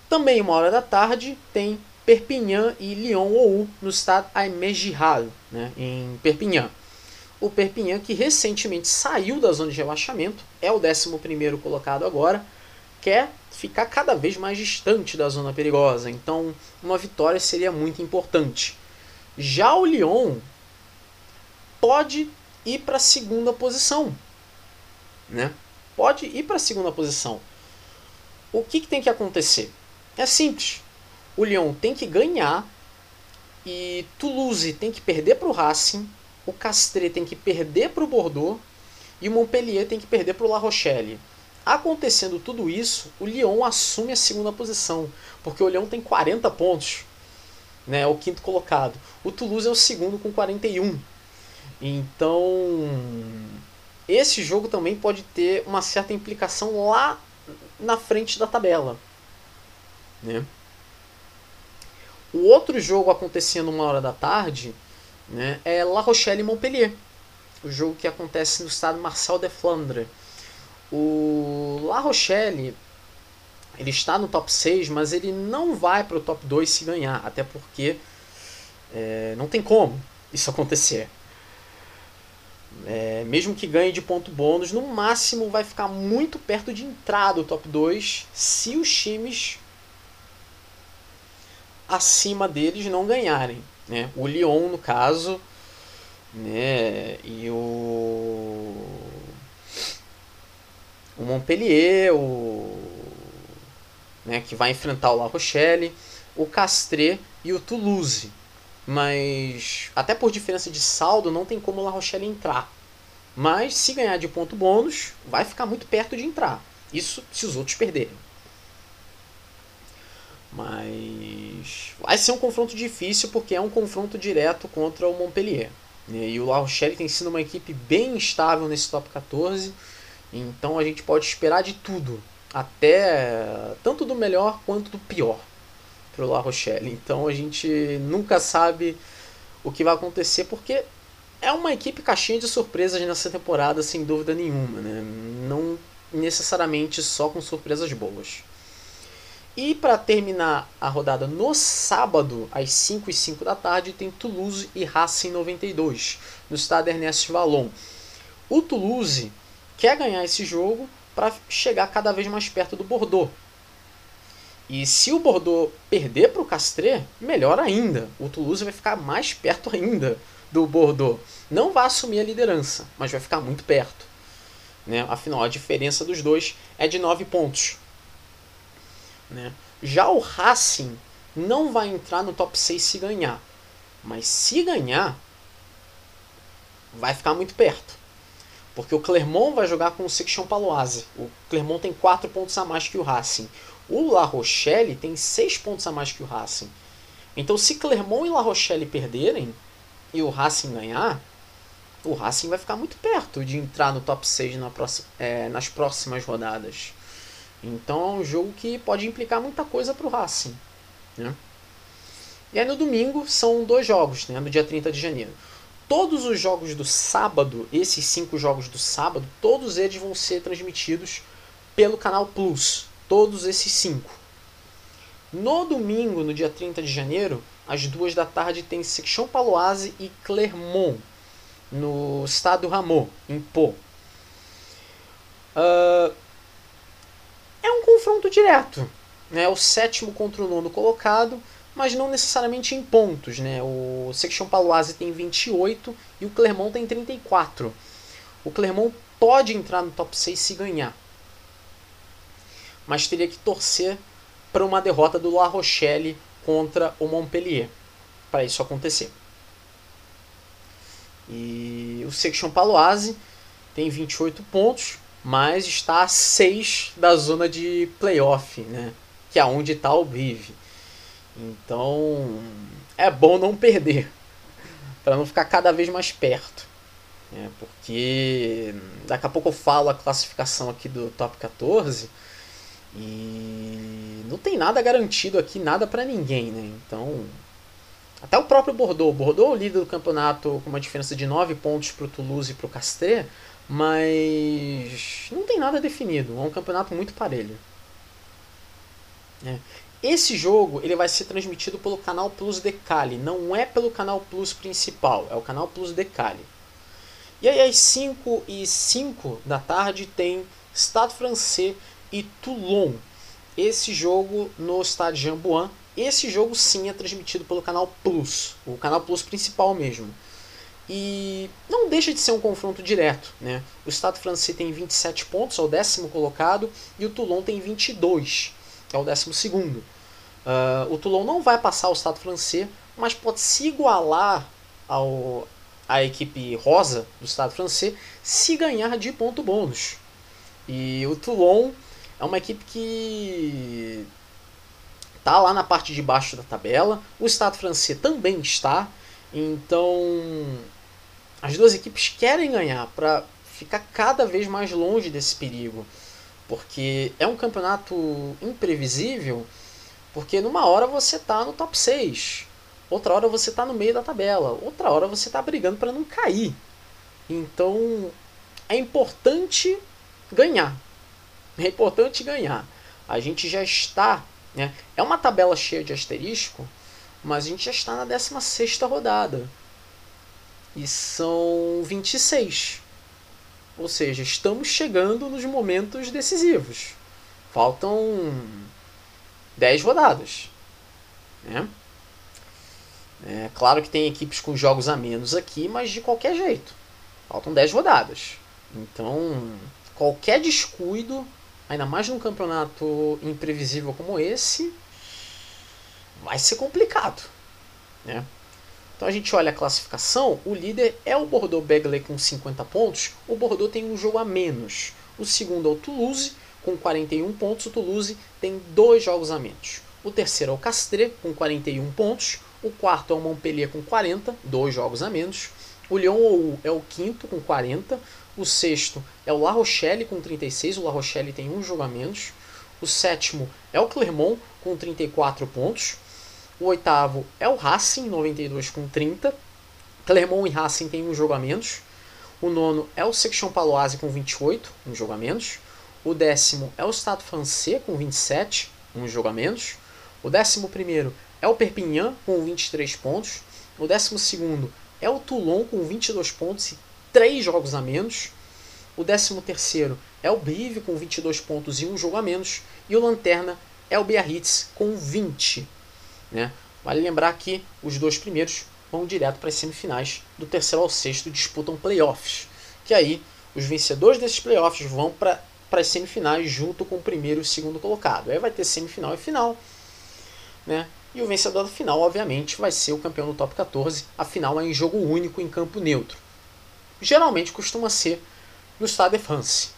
Também, uma hora da tarde, tem Perpignan e Lyon-Ou no estado Aimé-Giral, né, em Perpignan. O Perpignan, que recentemente saiu da zona de relaxamento, é o 11 colocado agora, quer ficar cada vez mais distante da zona perigosa. Então, uma vitória seria muito importante. Já o Lyon pode ir para a segunda posição. Né? Pode ir para a segunda posição. O que, que tem que acontecer? É simples. O Lyon tem que ganhar e Toulouse tem que perder para o Racing, o Castres tem que perder para o Bordeaux e o Montpellier tem que perder para o La Rochelle. Acontecendo tudo isso, o Lyon assume a segunda posição, porque o Lyon tem 40 pontos, né, é o quinto colocado. O Toulouse é o segundo com 41. Então, esse jogo também pode ter uma certa implicação lá na frente da tabela. Né? O outro jogo acontecendo uma hora da tarde né, é La Rochelle e Montpellier. O jogo que acontece no estado Marcel de Flandre. O La Rochelle ele está no top 6, mas ele não vai para o top 2 se ganhar, até porque é, não tem como isso acontecer. É, mesmo que ganhe de ponto bônus, no máximo vai ficar muito perto de entrar do top 2 se os times acima deles não ganharem. Né? O Lyon, no caso, né? e o, o Montpellier, o, né? que vai enfrentar o La Rochelle, o Castres e o Toulouse. Mas, até por diferença de saldo, não tem como o La Rochelle entrar. Mas, se ganhar de ponto bônus, vai ficar muito perto de entrar. Isso se os outros perderem. Mas vai ser um confronto difícil porque é um confronto direto contra o Montpellier. E o La Rochelle tem sido uma equipe bem instável nesse top 14. Então a gente pode esperar de tudo. Até tanto do melhor quanto do pior para o La Rochelle. Então a gente nunca sabe o que vai acontecer porque é uma equipe caixinha de surpresas nessa temporada, sem dúvida nenhuma. Né? Não necessariamente só com surpresas boas. E para terminar a rodada no sábado, às 5 e 5 da tarde, tem Toulouse e Racing 92, no estádio Ernest Vallon. O Toulouse quer ganhar esse jogo para chegar cada vez mais perto do Bordeaux. E se o Bordeaux perder para o Castré, melhor ainda. O Toulouse vai ficar mais perto ainda do Bordeaux. Não vai assumir a liderança, mas vai ficar muito perto. Né? Afinal, a diferença dos dois é de 9 pontos. Né? Já o Racing não vai entrar no top 6 se ganhar. Mas se ganhar, vai ficar muito perto. Porque o Clermont vai jogar com o Section Paloise. O Clermont tem 4 pontos a mais que o Racing. O La Rochelle tem 6 pontos a mais que o Racing. Então, se Clermont e La Rochelle perderem e o Racing ganhar, o Racing vai ficar muito perto de entrar no top 6 na próxima, é, nas próximas rodadas. Então é um jogo que pode implicar muita coisa para o Racing. Né? E aí no domingo são dois jogos, né? no dia 30 de janeiro. Todos os jogos do sábado, esses cinco jogos do sábado, todos eles vão ser transmitidos pelo canal Plus. Todos esses cinco. No domingo, no dia 30 de janeiro, às duas da tarde, tem Section Paloise e Clermont, no estado Ramon, em Pau. Uh, é um confronto direto. Né? O sétimo contra o nono colocado, mas não necessariamente em pontos. Né? O Section Paloise tem 28 e o Clermont tem 34. O Clermont pode entrar no top 6 se ganhar. Mas teria que torcer para uma derrota do La Rochelle contra o Montpellier para isso acontecer. E o Section Paloise tem 28 pontos, mas está a 6 da zona de playoff, né? que é onde está o Brive. Então é bom não perder, <laughs> para não ficar cada vez mais perto. Né? Porque daqui a pouco eu falo a classificação aqui do top 14 e não tem nada garantido aqui, nada para ninguém. Né? Então até o próprio Bordeaux. Bordeaux é líder do campeonato com uma diferença de 9 pontos para o Toulouse e para o Castres mas não tem nada definido. É um campeonato muito parelho. É. Esse jogo ele vai ser transmitido pelo canal Plus Decali, não é pelo canal Plus principal, é o canal Plus Decali. E aí às 5 e 5 da tarde tem Stade Francês e Toulon. Esse jogo no estádio Jambuan. Esse jogo sim é transmitido pelo canal Plus, o canal Plus principal mesmo. E não deixa de ser um confronto direto. Né? O Estado francês tem 27 pontos, é o décimo colocado, e o Toulon tem 22, é o décimo segundo. Uh, o Toulon não vai passar o Estado francês, mas pode se igualar ao, à equipe rosa do Estado francês se ganhar de ponto bônus. E o Toulon é uma equipe que está lá na parte de baixo da tabela. O Estado francês também está. Então as duas equipes querem ganhar para ficar cada vez mais longe desse perigo. Porque é um campeonato imprevisível, porque numa hora você está no top 6, outra hora você está no meio da tabela, outra hora você está brigando para não cair. Então é importante ganhar. É importante ganhar. A gente já está. Né? É uma tabela cheia de asterisco, mas a gente já está na 16 rodada. E são 26. Ou seja, estamos chegando nos momentos decisivos. Faltam 10 rodadas. Né? É claro que tem equipes com jogos a menos aqui, mas de qualquer jeito. Faltam 10 rodadas. Então, qualquer descuido, ainda mais num campeonato imprevisível como esse, vai ser complicado. Né? Então a gente olha a classificação, o líder é o Bordeaux Begley com 50 pontos, o Bordeaux tem um jogo a menos. O segundo é o Toulouse com 41 pontos, o Toulouse tem dois jogos a menos. O terceiro é o Castres com 41 pontos, o quarto é o Montpellier com 40, dois jogos a menos. O Lyon é o quinto com 40, o sexto é o La Rochelle com 36, o La Rochelle tem um jogo a menos. O sétimo é o Clermont com 34 pontos. O oitavo é o Racing, 92 com 30. Clermont e Racing têm um jogo a menos. O nono é o Section Paloise com 28, um jogo a menos. O décimo é o Stade Francês com 27, um jogo a menos. O décimo primeiro é o Perpignan com 23 pontos. O décimo segundo é o Toulon com 22 pontos e 3 jogos a menos. O décimo terceiro é o Brive com 22 pontos e um jogo a menos. E o Lanterna é o Biarritz com 20. Né? Vale lembrar que os dois primeiros vão direto para as semifinais. Do terceiro ao sexto disputam playoffs. Que aí os vencedores desses playoffs vão para as semifinais junto com o primeiro e o segundo colocado. Aí vai ter semifinal e final. Né? E o vencedor da final, obviamente, vai ser o campeão do top 14. A final é em jogo único em campo neutro. Geralmente costuma ser no Stade de France.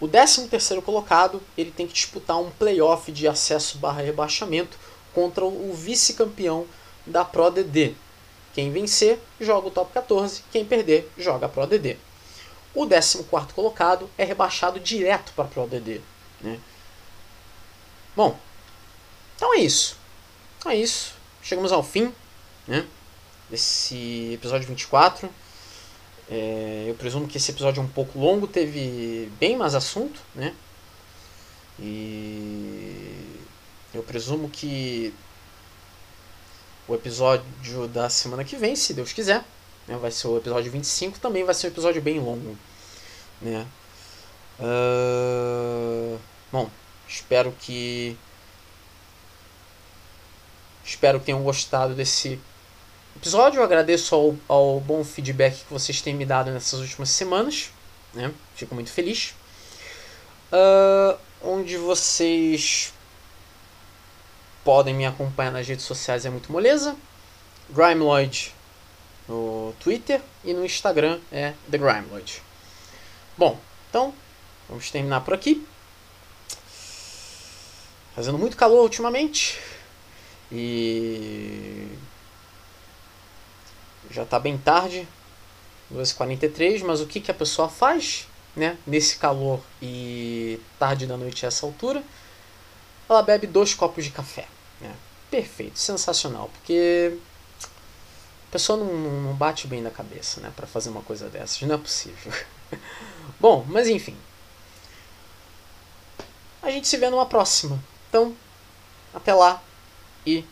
O 13º colocado ele tem que disputar um playoff de acesso barra rebaixamento contra o vice-campeão da Pro DD. Quem vencer, joga o top 14, quem perder, joga a Pro DD. O 14 colocado é rebaixado direto para a Pro DD. Né? Bom, então é isso. Então é isso. Chegamos ao fim né, desse episódio 24. É, eu presumo que esse episódio é um pouco longo, teve bem mais assunto, né? E eu presumo que o episódio da semana que vem, se Deus quiser, né, vai ser o episódio 25, também vai ser um episódio bem longo. Né? Uh, bom, espero que. Espero que tenham gostado desse episódio. Eu agradeço ao, ao bom feedback que vocês têm me dado nessas últimas semanas. Né? Fico muito feliz. Uh, onde vocês podem me acompanhar nas redes sociais é muito moleza. Grimeloid no Twitter e no Instagram é The Grimeloid. Bom, então vamos terminar por aqui. Fazendo muito calor ultimamente e já está bem tarde, 2h43, mas o que, que a pessoa faz né, nesse calor e tarde da noite a essa altura? Ela bebe dois copos de café. Né? Perfeito, sensacional, porque a pessoa não, não bate bem na cabeça né, para fazer uma coisa dessas, não é possível. <laughs> Bom, mas enfim. A gente se vê numa próxima. Então, até lá e